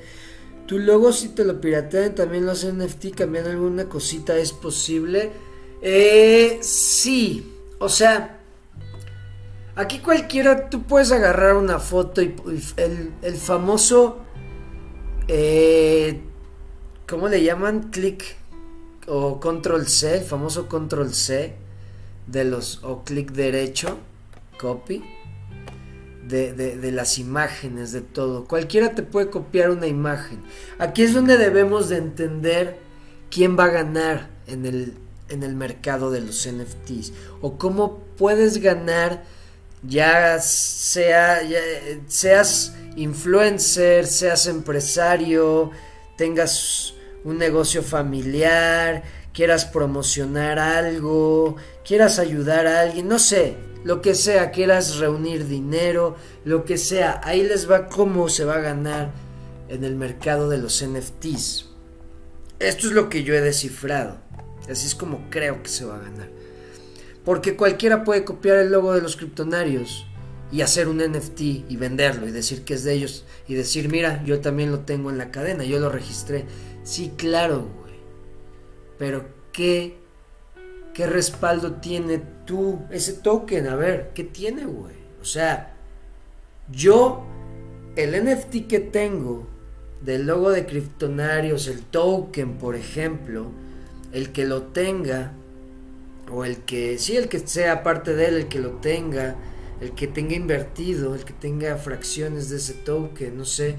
A: Tu logo si te lo piratean, también los NFT, cambian alguna cosita, ¿es posible? Eh, sí, o sea, Aquí cualquiera, tú puedes agarrar una foto y, el, famoso, eh, ¿cómo le llaman? Click o control C, el famoso control C de los, o clic derecho, copy, de, de, las imágenes, de todo. Cualquiera te puede copiar una imagen. Aquí es donde debemos de entender quién va a ganar en el, en el mercado de los NFTs o cómo puedes ganar ya sea seas influencer, seas empresario, tengas un negocio familiar, quieras promocionar algo, quieras ayudar a alguien, no sé, lo que sea, quieras reunir dinero, lo que sea, ahí les va cómo se va a ganar en el mercado de los NFTs. Esto es lo que yo he descifrado. Así es como creo que se va a ganar. Porque cualquiera puede copiar el logo de los criptonarios y hacer un NFT y venderlo y decir que es de ellos y decir, mira, yo también lo tengo en la cadena, yo lo registré. Sí, claro, güey. Pero ¿qué, qué respaldo tiene tú ese token? A ver, ¿qué tiene, güey? O sea, yo, el NFT que tengo del logo de criptonarios, el token, por ejemplo, el que lo tenga, o el que, sí, el que sea parte de él, el que lo tenga, el que tenga invertido, el que tenga fracciones de ese token, no sé,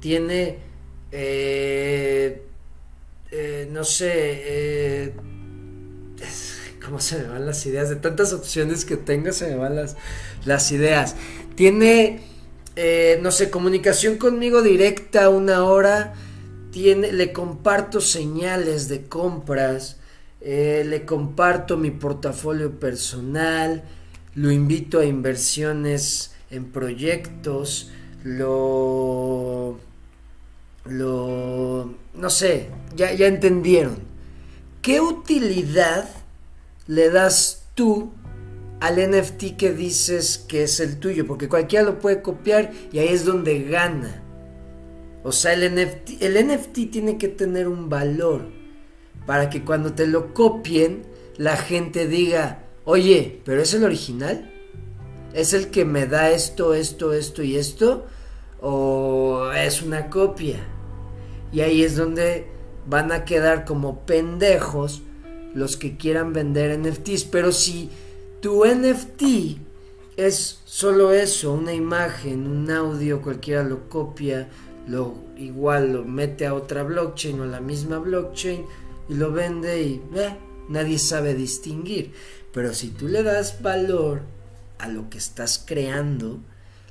A: tiene, eh, eh, no sé, eh, ¿cómo se me van las ideas? De tantas opciones que tenga se me van las, las ideas. Tiene, no sé, comunicación conmigo directa una hora, tiene, le comparto señales de compras, eh, le comparto mi portafolio personal, lo invito a inversiones en proyectos, lo... lo... no sé, ya, ya entendieron. ¿Qué utilidad le das tú al NFT que dices que es el tuyo? Porque cualquiera lo puede copiar y ahí es donde gana. O sea, el NFT, el NFT tiene que tener un valor para que cuando te lo copien, la gente diga, oye, pero es el original. ¿Es el que me da esto, esto, esto y esto? ¿O es una copia? Y ahí es donde van a quedar como pendejos los que quieran vender NFTs. Pero si tu NFT es solo eso, una imagen, un audio, cualquiera lo copia, lo igual lo mete a otra blockchain o la misma blockchain y lo vende y eh, nadie sabe distinguir. Pero si tú le das valor a lo que estás creando,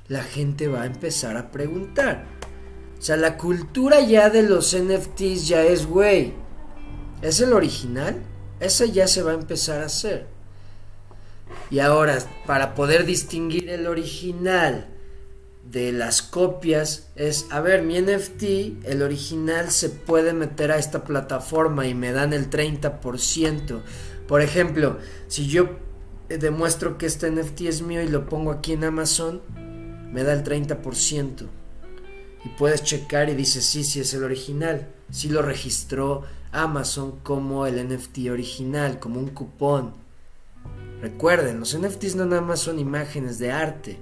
A: la gente va a empezar a preguntar. O sea, la cultura ya de los NFTs ya es, güey, ¿es el original? Ese ya se va a empezar a hacer. Y ahora, para poder distinguir el original de las copias es, a ver, mi NFT, el original se puede meter a esta plataforma y me dan el 30%. Por ejemplo, si yo demuestro que este NFT es mío y lo pongo aquí en Amazon, me da el 30%. Y puedes checar y dice, sí, sí es el original. Sí lo registró Amazon como el NFT original, como un cupón. Recuerden, los NFTs no nada más son imágenes de arte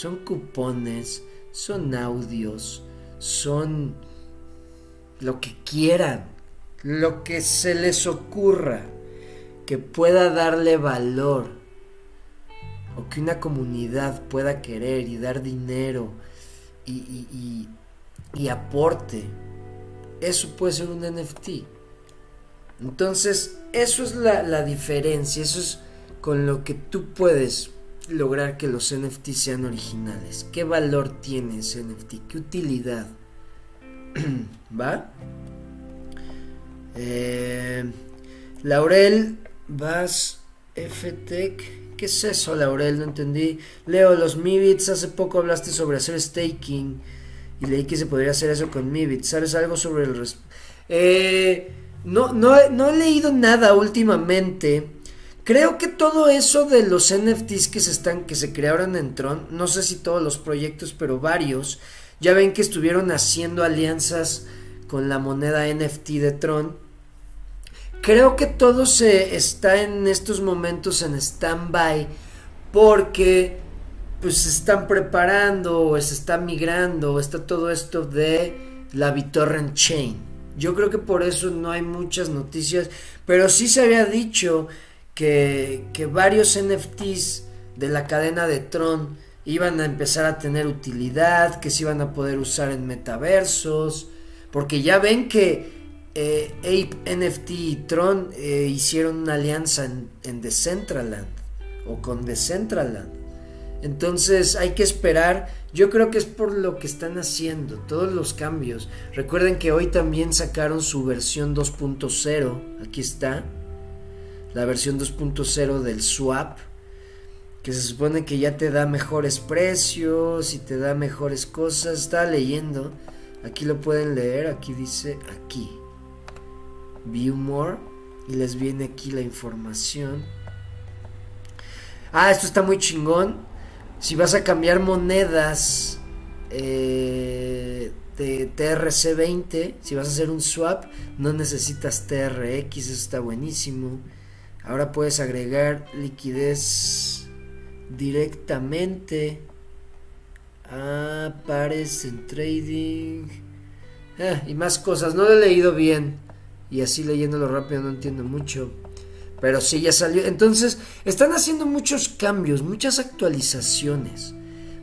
A: son cupones, son audios, son lo que quieran, lo que se les ocurra, que pueda darle valor o que una comunidad pueda querer y dar dinero y, aporte. Eso puede ser un NFT. Entonces, eso es la, la diferencia, eso es con lo que tú puedes lograr que los NFT sean originales? ¿Qué valor tiene ese NFT? ¿Qué utilidad? ¿Va? Eh, Laurel Vas FTech. ¿Qué es eso, Laurel? No entendí. Leo, los Mibits. Hace poco hablaste sobre hacer staking. Y leí que se podría hacer eso con Mibits. ¿Sabes algo sobre el... Eh, no, no, no he leído nada últimamente Creo que todo eso de los NFTs que se están, que se crearon en Tron, no sé si todos los proyectos, pero varios, ya ven que estuvieron haciendo alianzas con la moneda NFT de Tron. Creo que todo se está en estos momentos en stand-by porque pues se están preparando o se está migrando, está todo esto de la BitTorrent Chain. Yo creo que por eso no hay muchas noticias, pero sí se había dicho que, varios NFTs de la cadena de Tron iban a empezar a tener utilidad, que se iban a poder usar en metaversos, porque ya ven que eh, Ape NFT y Tron eh, hicieron una alianza en, en Decentraland o con Decentraland. Entonces hay que esperar, yo creo que es por lo que están haciendo, todos los cambios. Recuerden que hoy también sacaron su versión 2.0, aquí está la versión 2.0 del swap, que se supone que ya te da mejores precios y te da mejores cosas. Estaba leyendo, aquí lo pueden leer, aquí dice aquí, View More, y les viene aquí la información. Ah, esto está muy chingón. Si vas a cambiar monedas eh, de TRC20, si vas a hacer un swap, no necesitas TRX, eso está buenísimo. Ahora puedes agregar liquidez directamente a pares en trading ah, y más cosas. No lo he leído bien y así leyéndolo rápido no entiendo mucho. Pero sí, ya salió. Entonces, están haciendo muchos cambios, muchas actualizaciones.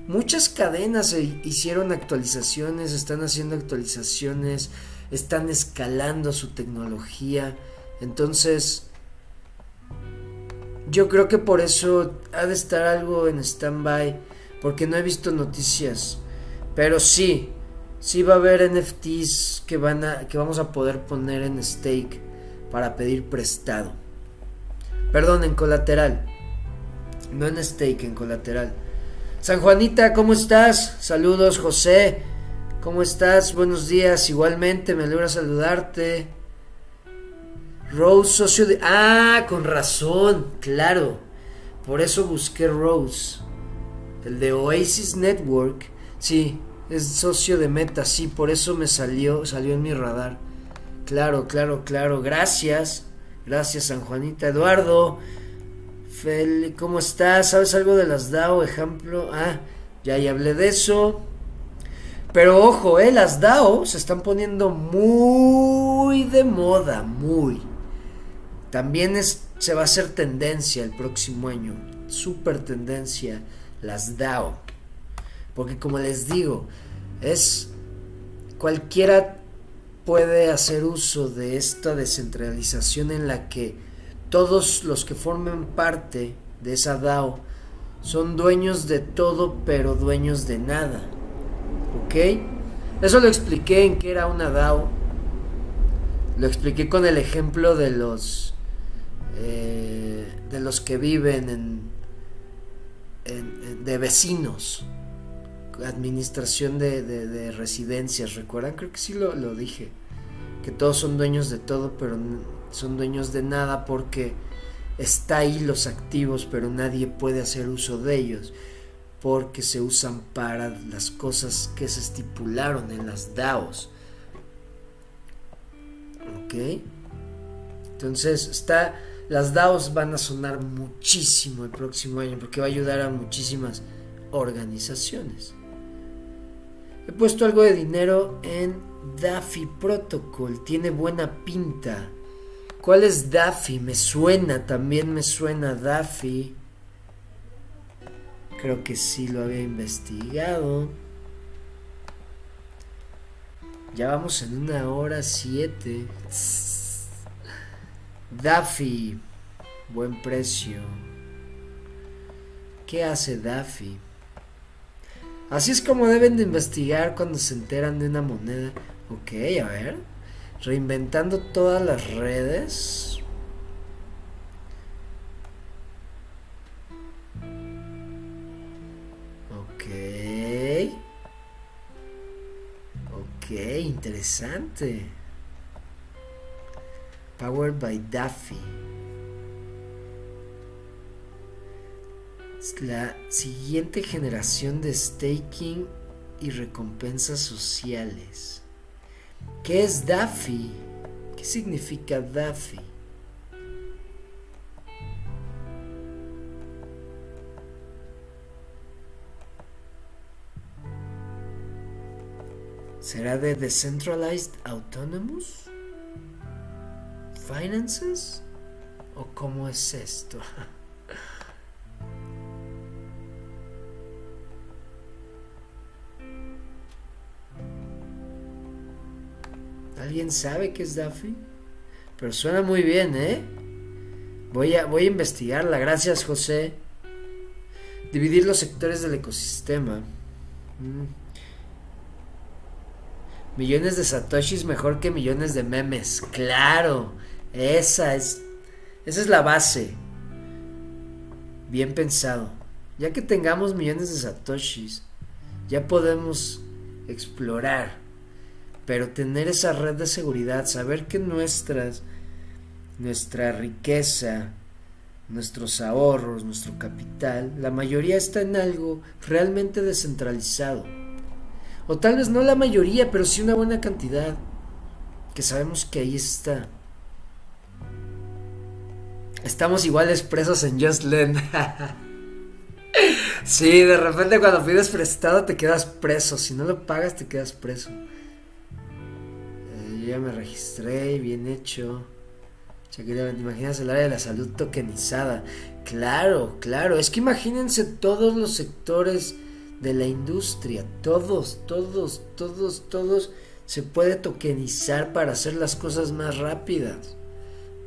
A: Muchas cadenas hicieron actualizaciones, están haciendo actualizaciones, están escalando su tecnología. Entonces, yo creo que por eso ha de estar algo en stand-by, porque no he visto noticias. Pero sí, sí va a haber NFTs que, van a, que vamos a poder poner en stake para pedir prestado. Perdón, en colateral. No en stake, en colateral. San Juanita, ¿cómo estás? Saludos, José. ¿Cómo estás? Buenos días. Igualmente, me alegra saludarte. Rose, socio de... Ah, con razón, claro. Por eso busqué Rose. El de Oasis Network. Sí, es socio de Meta, sí, por eso me salió, salió en mi radar. Claro, claro, claro. Gracias. Gracias, San Juanita. Eduardo. Feli, ¿cómo estás? ¿Sabes algo de las DAO? Ejemplo. Ah, ya, ya hablé de eso. Pero ojo, eh, las DAO se están poniendo muy de moda, muy. También es, se va a hacer tendencia el próximo año. Super tendencia, las DAO. Porque como les digo, es cualquiera puede hacer uso de esta descentralización en la que todos los que formen parte de esa DAO son dueños de todo pero dueños de nada. ¿Ok? Eso lo expliqué en que era una DAO. Lo expliqué con el ejemplo de los eh, de los que viven en, de vecinos administración de, residencias, ¿recuerdan? Creo que sí lo, lo, dije. Que todos son dueños de todo, pero son dueños de nada porque está ahí los activos, pero nadie puede hacer uso de ellos. Porque se usan para las cosas que se estipularon en las DAOs. ¿Ok? Entonces está... Las DAOs van a sonar muchísimo el próximo año porque va a ayudar a muchísimas organizaciones. He puesto algo de dinero en Daffy Protocol. Tiene buena pinta. ¿Cuál es Daffy? Me suena, también me suena Daffy. Creo que sí lo había investigado. Ya vamos en una hora siete. Daffy. Buen precio. ¿Qué hace Daffy? Así es como deben de investigar cuando se enteran de una moneda. Ok, a ver. Reinventando todas las redes. Ok. Ok, interesante. Powered by Daffy. la siguiente generación de staking y recompensas sociales. ¿Qué es DAFI? ¿Qué significa DAFI? ¿Será de Decentralized Autonomous Finances? ¿O cómo es esto? ¿Alguien sabe qué es Daffy? Pero suena muy bien, ¿eh? Voy a, voy a investigarla. Gracias, José. Dividir los sectores del ecosistema. Mm. Millones de satoshis mejor que millones de memes. Claro. Esa es. Esa es la base. Bien pensado. Ya que tengamos millones de satoshis, ya podemos explorar pero tener esa red de seguridad, saber que nuestras, nuestra riqueza, nuestros ahorros, nuestro capital, la mayoría está en algo realmente descentralizado. O tal vez no la mayoría, pero sí una buena cantidad, que sabemos que ahí está. Estamos iguales presos en Just Lend. sí, de repente cuando pides prestado te quedas preso, si no lo pagas te quedas preso ya me registré, bien hecho. imaginas el área de la salud tokenizada. Claro, claro. Es que imagínense todos los sectores de la industria. Todos, todos, todos, todos se puede tokenizar para hacer las cosas más rápidas.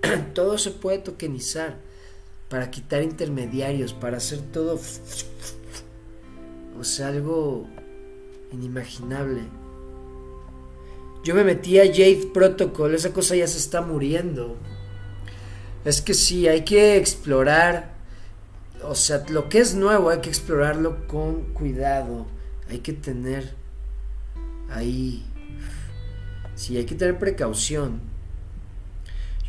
A: todo se puede tokenizar para quitar intermediarios, para hacer todo... O sea, algo inimaginable. Yo me metí a Jade Protocol, esa cosa ya se está muriendo. Es que sí, hay que explorar o sea, lo que es nuevo hay que explorarlo con cuidado. Hay que tener ahí, sí, hay que tener precaución.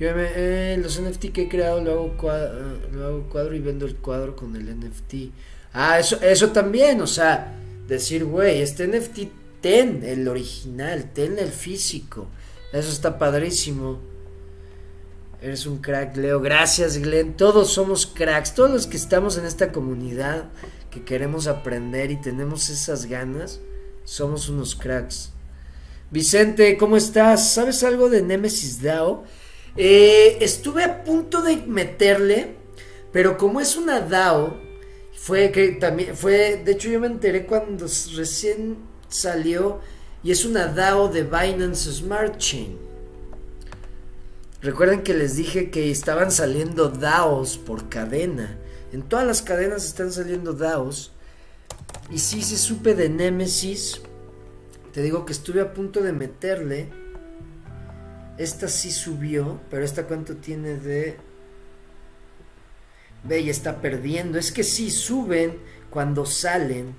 A: Yo eh, los NFT que he creado lo hago, cuadro, hago cuadro y vendo el cuadro con el NFT. Ah, eso, eso también, o sea, decir, güey, este NFT ten el original, ten el físico. Eso está padrísimo. Eres un crack, Leo. Gracias, Glenn. Todos somos cracks. Todos los que estamos en esta comunidad, que queremos aprender y tenemos esas ganas, somos unos cracks. Vicente, ¿cómo estás? ¿Sabes algo de Nemesis DAO? Eh, estuve a punto de meterle, pero como es una DAO, fue que también fue, de hecho yo me enteré cuando recién salió y es una DAO de Binance Smart Chain. Recuerden que les dije que estaban saliendo DAOs por cadena. En todas las cadenas están saliendo DAOs. Y sí se supe de Nemesis. Te digo que estuve a punto de meterle. Esta sí subió, pero esta cuánto tiene de... Ve, ya está perdiendo. Es que sí suben cuando salen.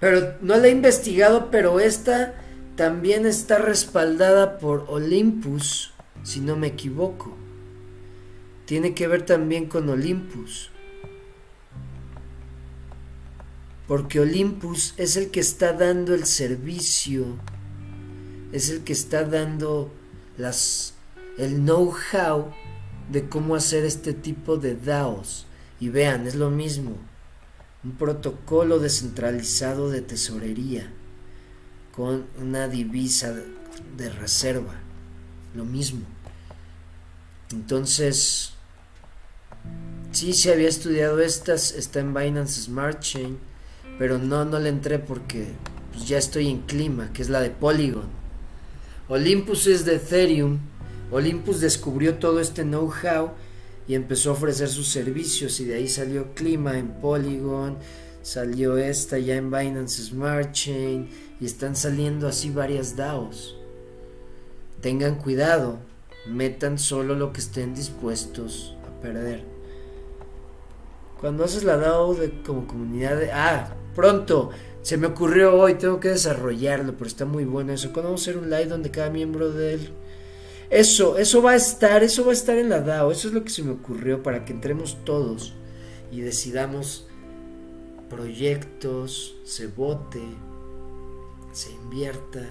A: Pero no la he investigado, pero esta también está respaldada por Olympus, si no me equivoco. Tiene que ver también con Olympus. Porque Olympus es el que está dando el servicio, es el que está dando las, el know-how de cómo hacer este tipo de DAOs. Y vean, es lo mismo un protocolo descentralizado de tesorería con una divisa de reserva, lo mismo. Entonces, sí se había estudiado estas, está en Binance Smart Chain, pero no, no le entré porque pues, ya estoy en clima, que es la de Polygon. Olympus es de Ethereum. Olympus descubrió todo este know-how y empezó a ofrecer sus servicios y de ahí salió Clima en Polygon, salió esta ya en Binance Smart Chain y están saliendo así varias DAOs. Tengan cuidado, metan solo lo que estén dispuestos a perder. Cuando haces la DAO de, como comunidad de... Ah, pronto, se me ocurrió hoy, tengo que desarrollarlo, pero está muy bueno eso. Cuando vamos a hacer un live donde cada miembro del eso, eso va a estar, eso va a estar en la DAO, eso es lo que se me ocurrió para que entremos todos y decidamos proyectos, se vote, se invierta,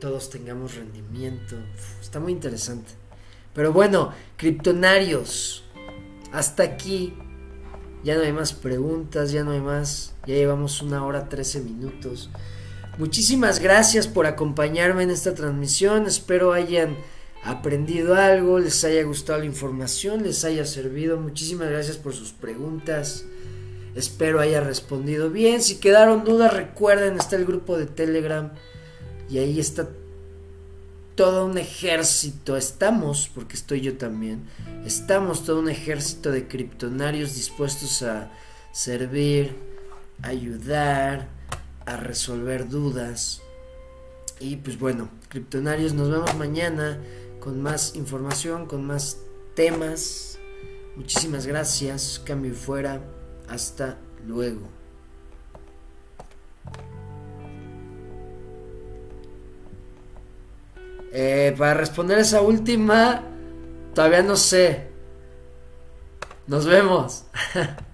A: todos tengamos rendimiento. Está muy interesante. Pero bueno, criptonarios, hasta aquí. Ya no hay más preguntas, ya no hay más. Ya llevamos una hora 13 minutos. Muchísimas gracias por acompañarme en esta transmisión. Espero hayan aprendido algo, les haya gustado la información, les haya servido. Muchísimas gracias por sus preguntas. Espero haya respondido bien. Si quedaron dudas, recuerden, está el grupo de Telegram y ahí está todo un ejército. Estamos, porque estoy yo también, estamos todo un ejército de criptonarios dispuestos a servir, ayudar a resolver dudas. Y pues bueno, criptonarios, nos vemos mañana con más información, con más temas. Muchísimas gracias, cambio fuera, hasta luego. Eh, para responder esa última, todavía no sé. Nos vemos.